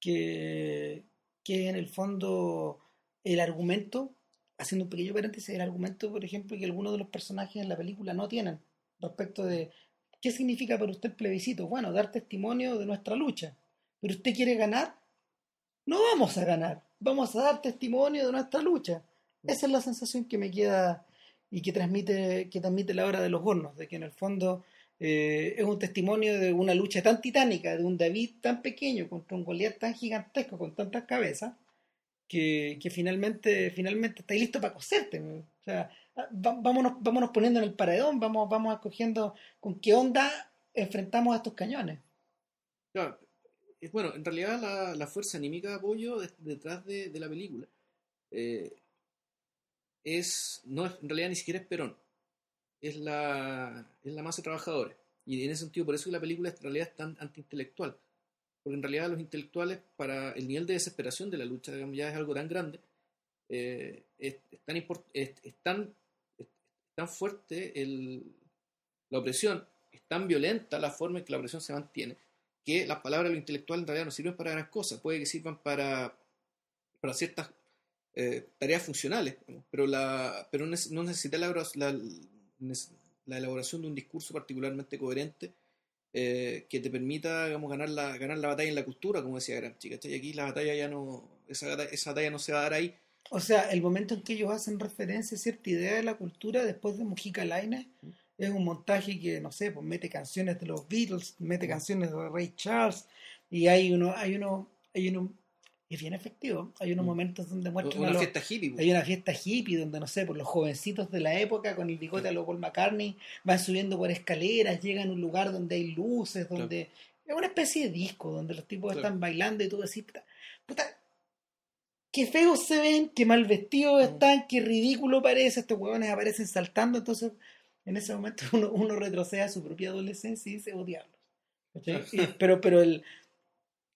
que, que en el fondo el argumento, haciendo un pequeño paréntesis, el argumento, por ejemplo, que algunos de los personajes en la película no tienen respecto de qué significa para usted plebiscito. Bueno, dar testimonio de nuestra lucha. Pero usted quiere ganar, no vamos a ganar, vamos a dar testimonio de nuestra lucha. Esa es la sensación que me queda y que transmite, que transmite la hora de los hornos, de que en el fondo eh, es un testimonio de una lucha tan titánica, de un David tan pequeño contra un Goliat tan gigantesco con tantas cabezas, que, finalmente, finalmente está listo para coserte. O sea, vámonos, vámonos poniendo en el paredón, vamos, vamos escogiendo con qué onda enfrentamos a estos cañones. Claro. Bueno, en realidad la, fuerza anímica de apoyo detrás de, la película eh, es, no en realidad ni siquiera es Perón, es la, es la masa de trabajadores. Y en ese sentido, por eso la película en realidad es tan antiintelectual. Porque en realidad los intelectuales, para el nivel de desesperación de la lucha, digamos, ya es algo tan grande, eh, es, tan es, tan, tan, fuerte la opresión, es tan violenta la forma en que la opresión se mantiene, que las palabras lo intelectual en realidad no sirven para gran cosas, puede que sirvan para, para ciertas eh, tareas funcionales, pero, la, pero no necesita la, la, la elaboración de un discurso particularmente coherente eh, que te permita digamos, ganar, la, ganar la batalla en la cultura, como decía Gramsci. Y aquí la batalla ya no, esa, esa batalla no se va a dar ahí. O sea, el momento en que ellos hacen referencia a cierta idea de la cultura después de Mujica Lainez es un montaje que, no sé, pues mete canciones de los Beatles, mete canciones de Ray Charles y hay uno, hay uno, hay uno es bien efectivo. Hay unos mm. momentos donde muestran. Una fiesta hippie. Hay una fiesta hippie donde, no sé, por los jovencitos de la época con el bigote a los Paul McCartney van subiendo por escaleras, llegan a un lugar donde hay luces, donde. Es una especie de disco donde los tipos están bailando y tú decís, puta, puta, qué feos se ven, qué mal vestidos mm. están, qué ridículo parece, estos huevones aparecen saltando, entonces en ese momento uno, uno retrocede a su propia adolescencia y dice odiarlos. pero pero el,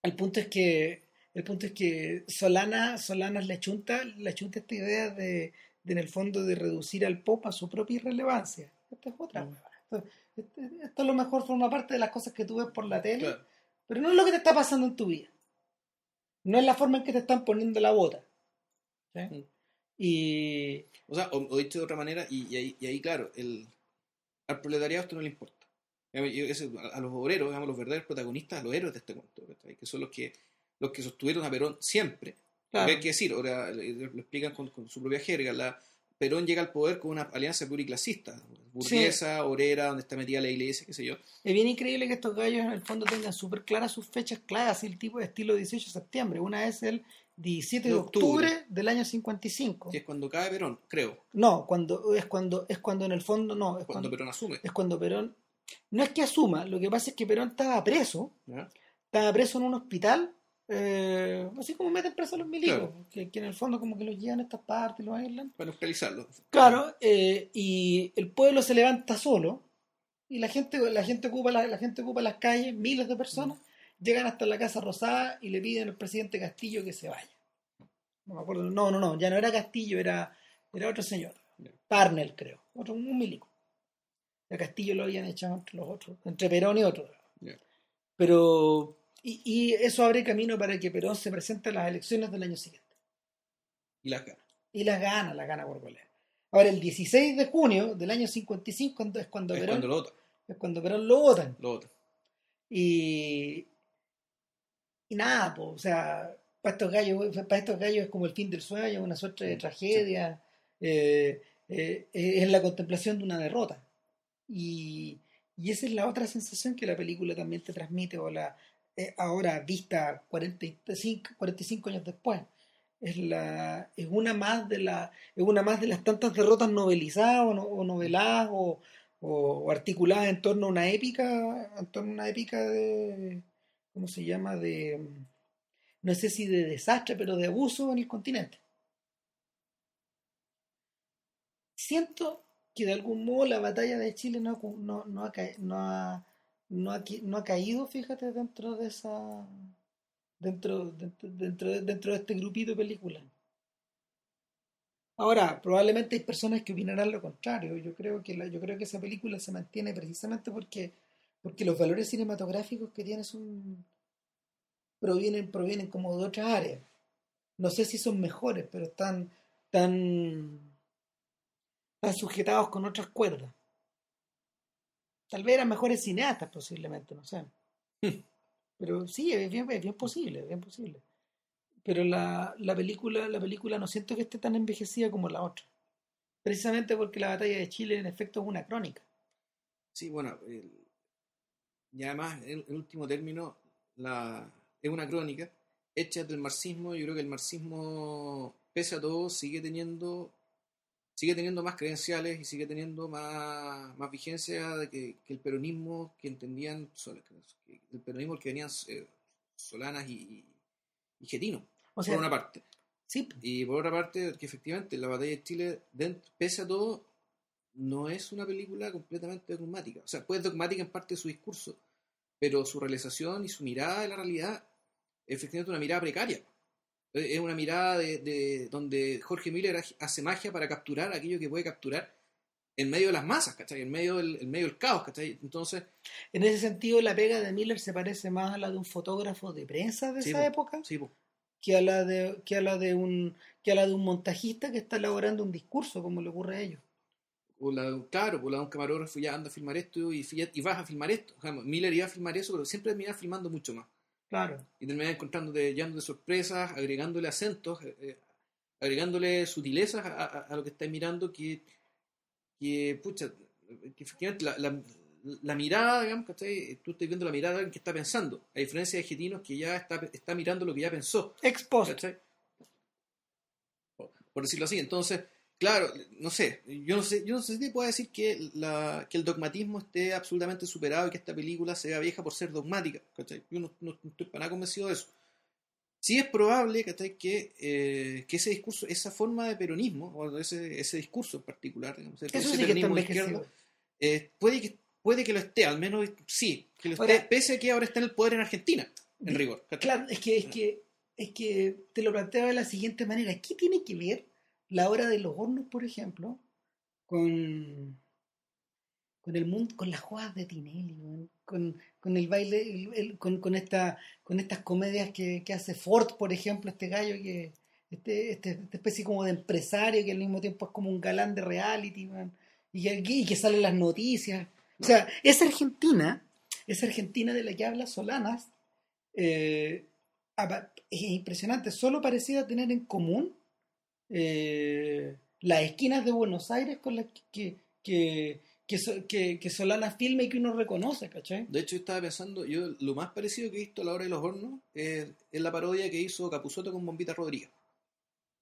el punto es que el punto es que Solana, Solana le chunta, le chunta esta idea de, en el fondo de reducir al pop a su propia irrelevancia. Esta es otra. Mm. Esto, esto, esto, a lo mejor forma parte de las cosas que tú ves por la tele, pero no es lo que te está pasando en tu vida. No es la forma en que te están poniendo la bota. Mm. Y... O sea, o, dicho de otra manera, y, ahí, claro, el, al proletariado esto no le importa. A los obreros, digamos, los verdaderos protagonistas, a los héroes de este cuento, que son los que los que sostuvieron a Perón siempre. Hay que decir, ahora lo explican con, su propia jerga. La, Perón llega al poder con una alianza pluriclasista, burguesa, obrera, donde está metida la iglesia, qué sé yo. Es bien increíble que estos gallos en el fondo tengan súper claras sus fechas claras, el tipo de estilo 18 de septiembre. Una es el 17 de, octubre, del año 55. Que es cuando cae Perón, creo. No, cuando es cuando es cuando en el fondo no, es cuando, Perón asume. Es cuando Perón no es que asuma, lo que pasa es que Perón estaba preso. Estaba preso en un hospital eh, así como meten presos a los milicos, que, en el fondo como que los llevan a estas partes, los aislan. Para localizarlos. Claro, eh, y el pueblo se levanta solo y la gente, la gente ocupa la, gente ocupa las calles, miles de personas, llegan hasta la Casa Rosada y le piden al presidente Castillo que se vaya. No me acuerdo, no, no, no, ya no era Castillo, era, era otro señor, Parnell creo, otro, un milico. A Castillo lo habían echado entre los otros, entre Perón y otro. Pero y, eso abre camino para que Perón se presente a las elecciones del año siguiente. Y las gana. Y las gana, las gana por goleada. Ahora, el 16 de junio del año 55 es cuando Perón. lo votan. Es cuando Perón lo votan. Lo votan. Y. Y nada, pues, o sea, para estos, gallos, para estos gallos es como el fin del sueño, una suerte de tragedia. Eh, eh, es la contemplación de una derrota. Y, y esa es la otra sensación que la película también te transmite, o la, eh, ahora vista 45, 45 años después. Es, la, es, una más de la, es una más de las tantas derrotas novelizadas o, noveladas o, o, articuladas en torno a una épica, en torno a una épica de, ¿cómo se llama? De, no sé si de desastre, pero de abuso en el continente. Siento que de algún modo la batalla de Chile no, ha, caído, fíjate, dentro de esa. dentro, dentro, dentro, dentro de este grupito de películas. Ahora, probablemente hay personas que opinarán lo contrario. Yo creo que esa película se mantiene precisamente porque, porque los valores cinematográficos que tiene son provienen, provienen como de otras áreas. No sé si son mejores, pero están tan, sujetados con otras cuerdas. Tal vez eran mejores cineastas, posiblemente, no sé. Pero sí, es bien, bien posible, es bien posible. Pero la, la, película, la película no siento que esté tan envejecida como la otra. Precisamente porque la batalla de Chile, en efecto, es una crónica. Sí, bueno, y además, en, en último término, la, es una crónica hecha del marxismo. Yo creo que el marxismo, pese a todo, sigue teniendo sigue teniendo más credenciales y sigue teniendo más, más vigencia de que, que el peronismo que entendían que el peronismo que venían eh, Solanas y, y Getino, O sea, por una parte. sí, Y por otra parte, que efectivamente la batalla de Chile, dentro- pese a todo, no es una película completamente dogmática. O sea, puede ser dogmática en parte de su discurso, pero su realización y su mirada de la realidad es efectivamente una mirada precaria. Es una mirada de, de- donde Jorge Miller hace magia para capturar aquello que puede capturar en medio de las masas, ¿cachai? En medio del, en medio del caos, ¿cachai? Entonces, en ese sentido la pega de Miller se parece más a la de un fotógrafo de prensa de Sí, esa po. época sí, que a la de que a la de un que a la de un montajista que está elaborando un discurso como le ocurre a ellos. O la, de un- claro, por la de un camarógrafo ya anda a filmar esto y, y vas a filmar esto. O sea, Miller iba a filmar eso, pero siempre terminaba filmando mucho más. Claro. y terminaba encontrándote lleno de sorpresas, agregándole acentos, eh, eh, agregándole sutilezas a, a- a lo que estáis mirando que, que pucha, que efectivamente la, la- la mirada, digamos, ¿cachai? Tú estás viendo la mirada de alguien que está pensando, a diferencia de Getinos que ya está, está mirando lo que ya pensó, Ex post. ¿cachai? Por- Por decirlo así, entonces, claro, no sé, yo no sé, yo no sé si te puedo decir que, la, que el dogmatismo esté absolutamente superado y que esta película sea vieja por ser dogmática, ¿cachai? Yo no, no- no estoy para nada convencido de eso. Sí es probable ¿cachai? Que, eh, que ese discurso, esa forma de peronismo, o ese, ese discurso en particular, digamos, ese sí peronismo izquierda, eh, puede, que, puede que lo esté, al menos sí, que lo esté, pese a que ahora está en el poder en Argentina, en rigor. ¿cachai? Claro, es que, es que, es que te lo planteo de la siguiente manera. ¿Qué tiene que ver la hora de los hornos, por ejemplo, con, con el mundo, con las jugadas de Tinelli, con, con el baile, con, con esta, con estas comedias que, que hace Ford, por ejemplo, este gallo que, este, este, esta especie como de empresario que al mismo tiempo es como un galán de reality, weón, y que, y que sale en las noticias. O sea, esa Argentina, esa Argentina de la que habla Solanas, eh, es impresionante, solo parecía tener en común eh, las esquinas de Buenos Aires con las que, que, que, que- que Solana filma y que uno reconoce, ¿cachai? De hecho, yo estaba pensando, yo lo más parecido que he visto a la hora de los hornos es, es la parodia que hizo Capuzoto con Bombita Rodríguez.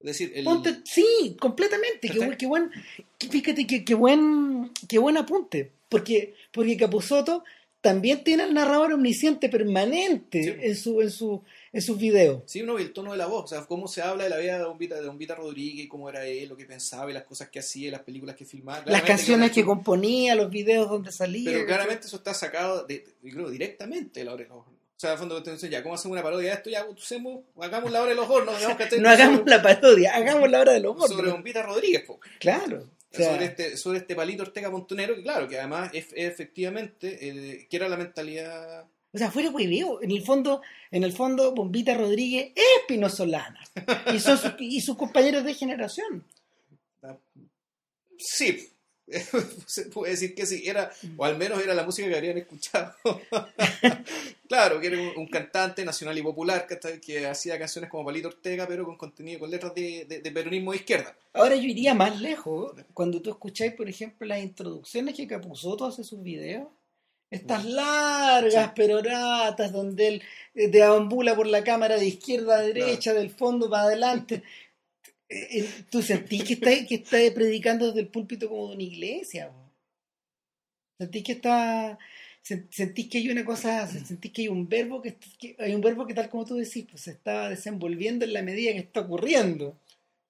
Es decir, el, Ponte- sí, completamente. Qué, qué buen, fíjate que, qué buen, qué buen apunte. Porque, porque Capusotto también tiene el narrador omnisciente permanente Sí. en su, en su, en sus videos. Sí, no, y el tono de la voz, o sea, cómo se habla de la vida de de Bombita Rodríguez, cómo era él, lo que pensaba, y las cosas que hacía, las películas que filmaba. Las canciones que componía, los videos donde salía. Pero claramente eso está sacado, de, creo, directamente de la hora de los hornos. O sea, al fondo, te dicen, ya, ¿cómo hacemos una parodia de esto? Ya, usemos, hagamos la hora de los hornos. no hagamos la parodia, hagamos la hora de los Sobre gordos. Bombita Rodríguez, po. Claro. o sea, sobre, este, sobre este palito Ortega Montonero, que claro, que además es, es efectivamente, eh, que era la mentalidad... O sea, fuera hueveo. En el fondo, en el fondo, Bombita Rodríguez es Pino Solana. Y, son sus, y sus compañeros de generación. Sí, se puede decir que sí, era, o al menos era la música que habrían escuchado. claro, que era un, un cantante nacional y popular que hacía canciones como Palito Ortega, pero con contenido, con letras de, de- de peronismo de izquierda. Ahora yo iría más lejos. Cuando tú escucháis, por ejemplo, las introducciones que Capuzotto hace sus videos. Estas largas Sí. peroratas donde él eh, deambula por la cámara de izquierda a derecha, del fondo para adelante. Eh, eh, Tú sentís que está, que está predicando desde el púlpito como de una iglesia. Sentís que está... sen- Sentís que hay una cosa, sentís que hay un verbo que, que- hay un verbo que tal como tú decís, pues se está desenvolviendo en la medida que está ocurriendo.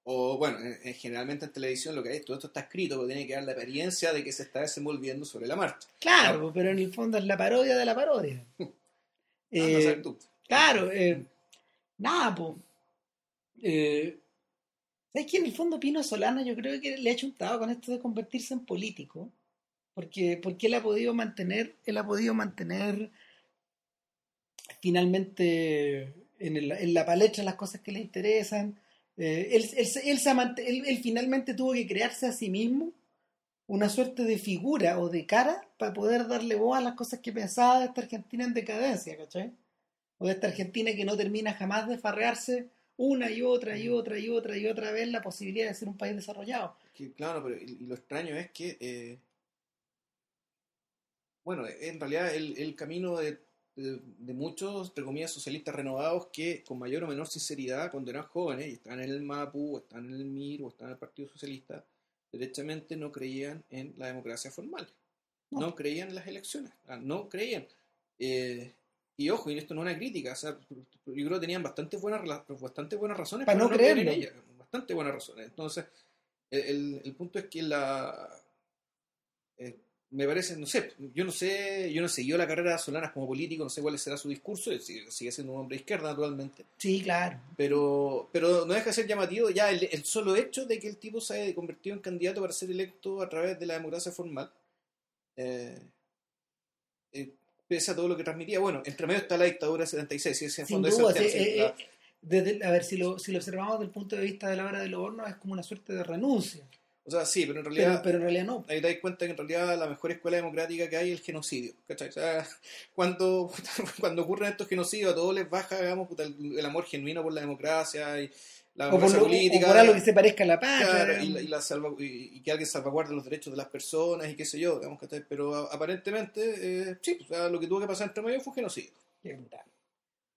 O bueno, en- en- generalmente en televisión lo que hay, todo esto está escrito, porque tiene que dar la apariencia de que se está desenvolviendo sobre la marcha. Claro, pero en el fondo es la parodia de la parodia. Anda a Eh, tú. claro, eh, nada, pues. Eh, ¿Sabes que en el fondo Pino Solana yo creo que le ha chuntado con esto de convertirse en político? Porque, porque él ha podido mantener, él ha podido mantener finalmente en, el- en la palestra las cosas que le interesan. Eh, él, él él él- él finalmente tuvo que crearse a sí mismo una suerte de figura o de cara para poder darle voz a las cosas que pensaba de esta Argentina en decadencia, ¿cachai? O de esta Argentina que no termina jamás de farrearse una y otra y otra y otra y otra vez la posibilidad de ser un país desarrollado. Que, claro, pero y, y lo extraño es que eh, bueno, en realidad el, el camino de, de, de muchos, entre comillas, socialistas renovados que con mayor o menor sinceridad, cuando eran jóvenes y estaban en el MAPU, o estaban en el MIR, o estaban en el Partido Socialista, derechamente no creían en la democracia formal. No. No, creían en las elecciones. ah, No creían. Eh, y ojo, y esto no es una crítica, o sea, yo creo que tenían bastante buenas, bastante buenas razones Para no creer en ella. Bastante buenas razones. Entonces, el punto es que la. eh, me parece, no sé, yo no sé, yo no sé, yo la carrera de Solanas como político, no sé cuál será su discurso, sigue, siendo un hombre de izquierda naturalmente, Sí, claro. pero, pero no deja de ser llamativo ya el, el solo hecho de que el tipo se haya convertido en candidato para ser electo a través de la democracia formal, eh, eh, pese a todo lo que transmitía. Bueno, entre medio está la dictadura del 76, y ese en fondo es duda, el tema, eh, eh, desde- a ver, si lo, si lo observamos desde el punto de vista de la hora de los hornos, es como una suerte de renuncia. O sea, sí, pero en Pero, realidad... pero en realidad no. ahí te das cuenta que en realidad la mejor escuela democrática que hay es el genocidio. ¿cachai? O sea, cuando, cuando ocurren estos genocidios a todos les baja digamos, puta, el, el amor genuino por la democracia y la O por, democracia lo- o política. por algo que se parezca a la patria. claro, y, la- y la salva- y- y que alguien salvaguarde los derechos de las personas y qué sé yo, digamos, ¿cachai? pero a- aparentemente eh, sí, o sea, lo que tuvo que pasar entre medio fue genocidio.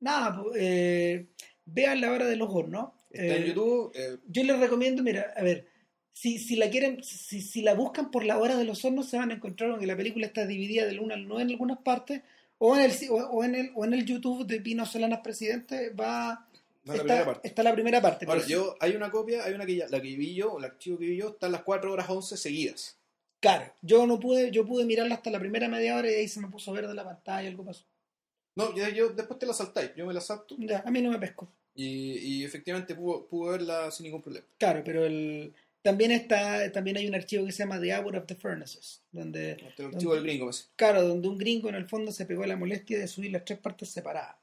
Nada, pues, eh, vean la hora de los hornos. Está en Eh, YouTube, eh, Yo les recomiendo, mira, a ver, si, si la quieren, si, si la buscan por la hora de los hornos, se van a encontrar con que la película está dividida del 1 al 9 en algunas partes, o en el, o, o en el, o en el YouTube de Pino Solanas Presidente va, no está, es la primera parte. está la primera parte. Ahora, pero yo, hay una copia, hay una que ya, la que vi yo, el archivo que vi yo, están las 4 horas 11 seguidas. Claro, yo no pude, yo pude mirarla hasta la primera media hora y ahí se me puso verde la pantalla, algo pasó. No, yo, yo después te la saltáis, yo me la salto Ya, a mí no me pescó. y, y efectivamente pudo, pudo verla sin ningún problema. Claro, pero el también está, también hay un archivo que se llama The Hour of the Furnaces, donde, Este es el archivo del gringo, pues. claro, donde un gringo en el fondo se pegó la molestia de subir las tres partes separadas.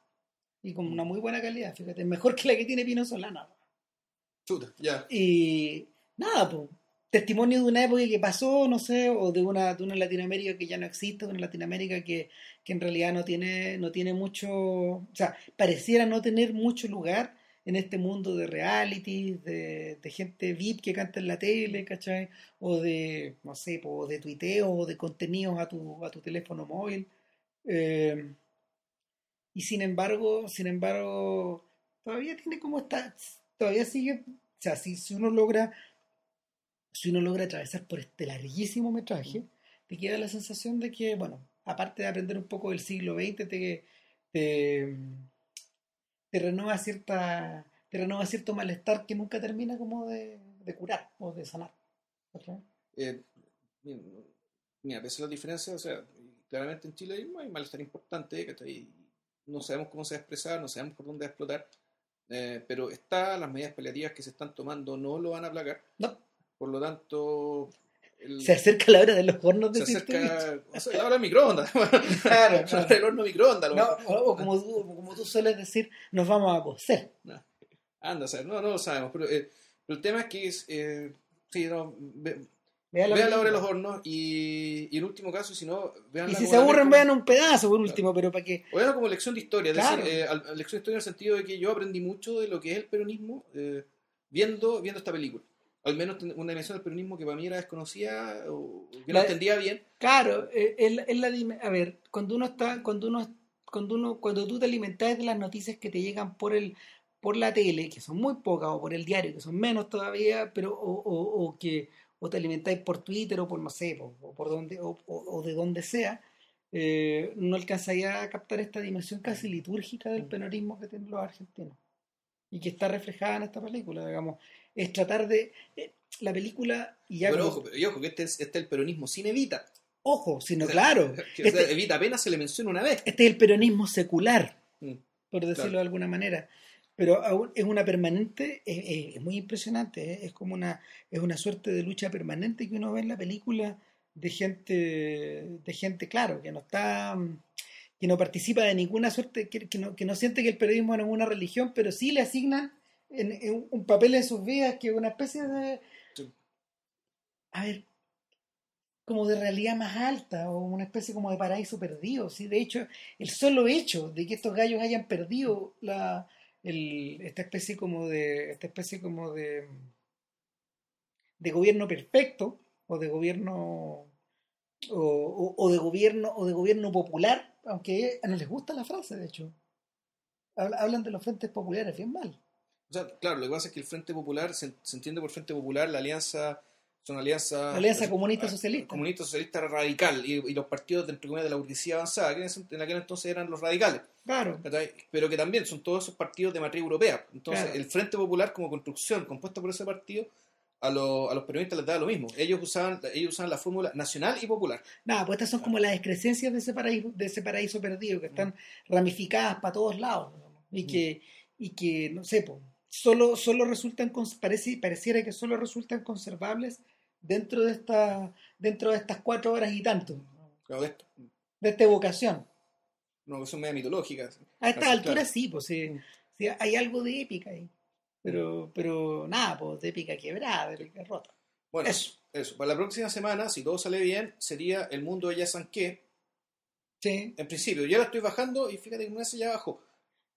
Y con una muy buena calidad, fíjate, mejor que la que tiene Pino Solana. Chuta, ya. Y nada, pues, testimonio de una época que pasó, no sé, o de una, de una Latinoamérica que ya no existe, de una Latinoamérica que, que en realidad no tiene, no tiene mucho, o sea, pareciera no tener mucho lugar en este mundo de reality, de, de gente VIP que canta en la tele, ¿cachai? O de, no sé, po, de tuiteo, o de contenidos a tu, a tu teléfono móvil. Eh, y sin embargo, sin embargo, todavía tiene como está, todavía sigue, o sea, si, si uno logra, si uno logra atravesar por este larguísimo metraje, te queda la sensación de que, bueno, aparte de aprender un poco del siglo XX, te, te, te renueva cierta, te renueva cierto malestar que nunca termina como de, de curar o de sanar. ¿cachai? Eh, mira, mira, pese a las diferencias, o sea, claramente en Chile hay hay malestar importante, ¿cachai? no sabemos cómo se va a expresar, no sabemos por dónde va a explotar, eh, pero está, las medidas paliativas que se están tomando no lo van a aplacar, No, por lo tanto, el- se acerca la hora de los hornos de se acerca, o sea, la hora del microondas, Claro, la claro. del horno microondas, No, o, como, tú, como tú sueles decir, nos vamos a coser. anda a saber, no, no lo sabemos, pero, eh, pero el tema es que es, eh, sí, no, ve- Vean vean la hora de los hornos y, y en último caso, si no, vean Y si se aburren, vean un pedazo por último, pero para que. O veanlo como lección de historia, es Claro. decir, eh, lección de historia en el sentido de que yo aprendí mucho de lo que es el peronismo eh, viendo, viendo esta película. Al menos una dimensión del peronismo que para mí era desconocida o que no entendía bien. Claro, eh, es, la- es la dime- a ver, cuando uno está, cuando uno, cuando uno, cuando tú te alimentas de las noticias que te llegan por el, por la tele, que son muy pocas, o por el diario, que son menos todavía, pero, o, o- o que, o te alimentáis por Twitter, o por no sé, o por donde, o, o- de donde sea, eh, no alcanzáis a captar esta dimensión casi litúrgica del peronismo que tienen los argentinos. Y que está reflejada en esta película, digamos. Es tratar de. eh, la película, y ya Pero como- ojo, y ojo, que este es, este es el peronismo sin Evita. ojo, sino O sea, claro. Que, o sea, Este- Evita apenas se le menciona una vez. Este es el peronismo secular, Mm. por decirlo Claro. de alguna manera. Pero aún es una permanente, es, muy impresionante, ¿eh? es como una, es una suerte de lucha permanente que uno ve en la película de gente, de gente, claro, que no está, que no participa de ninguna suerte, que, que no, que no siente que el periodismo es una religión, pero sí le asignan en, en un papel en sus vidas que una especie de, a ver, como de realidad más alta o una especie como de paraíso perdido. ¿sí? De hecho, el solo hecho de que estos gallos hayan perdido la, el- esta especie como de esta especie como de de gobierno perfecto o de gobierno o, o, de gobierno o de gobierno popular, aunque no les gusta la frase, de hecho. Hablan de los frentes populares bien mal. O sea, claro, lo que pasa es que el Frente Popular, se, entiende por Frente Popular la alianza, son alianza... La alianza comunista socialista. Comunista socialista radical, y, los partidos, de, de la burguesía avanzada, que en, aquel entonces eran los radicales. Claro. Pero que también son todos esos partidos de matriz europea. Entonces, el Frente Popular como construcción compuesta por ese partido a, a, los periodistas les da lo mismo. Ellos usaban, ellos usaban la fórmula nacional y popular. Nada, pues estas son como las excrescencias de ese paraíso, de ese paraíso perdido, que están ramificadas para todos lados. Y, que, y que, no sé, pues, solo, solo resultan, parece, pareciera que solo resultan conservables dentro de, esta, dentro de estas cuatro horas y tanto. de, esta evocación. Una evocación media mitológica. A esta altura sí, pues sí, hay algo de épica ahí. Pero, pero nada, pues de épica quebrada, de épica rota. Bueno, eso. eso. Para la próxima semana, si todo sale bien, sería el mundo de Yasanke. Sí. En principio, yo la estoy bajando y fíjate que una vez ya bajó.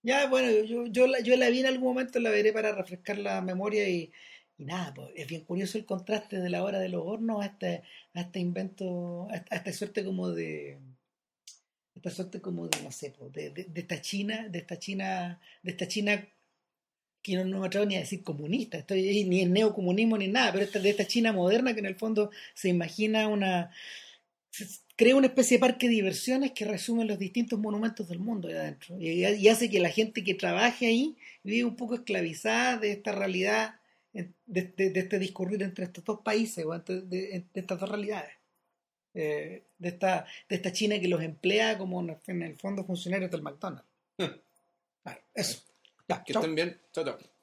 Ya, bueno, yo, yo, la, yo la vi en algún momento, la veré para refrescar la memoria y, nada, pues es bien curioso el contraste de la hora de los hornos a este, a este invento, a esta, suerte como de esta suerte como de, no sé, pues, de, de, esta China, de esta China, de esta China que no, no me atrevo ni a decir comunista, estoy ni en neocomunismo ni nada, pero esta, de esta China moderna que en el fondo se imagina una crea una especie de parque de diversiones que resume los distintos monumentos del mundo ahí adentro y, hace que la gente que trabaje ahí viva un poco esclavizada de esta realidad, de, este discurrir entre estos dos países o de, estas dos realidades. Eh, de, esta, de esta China que los emplea como en el fondo funcionarios del McDonald's. Hmm. eso. Ya, que estén bien. Chao, chao.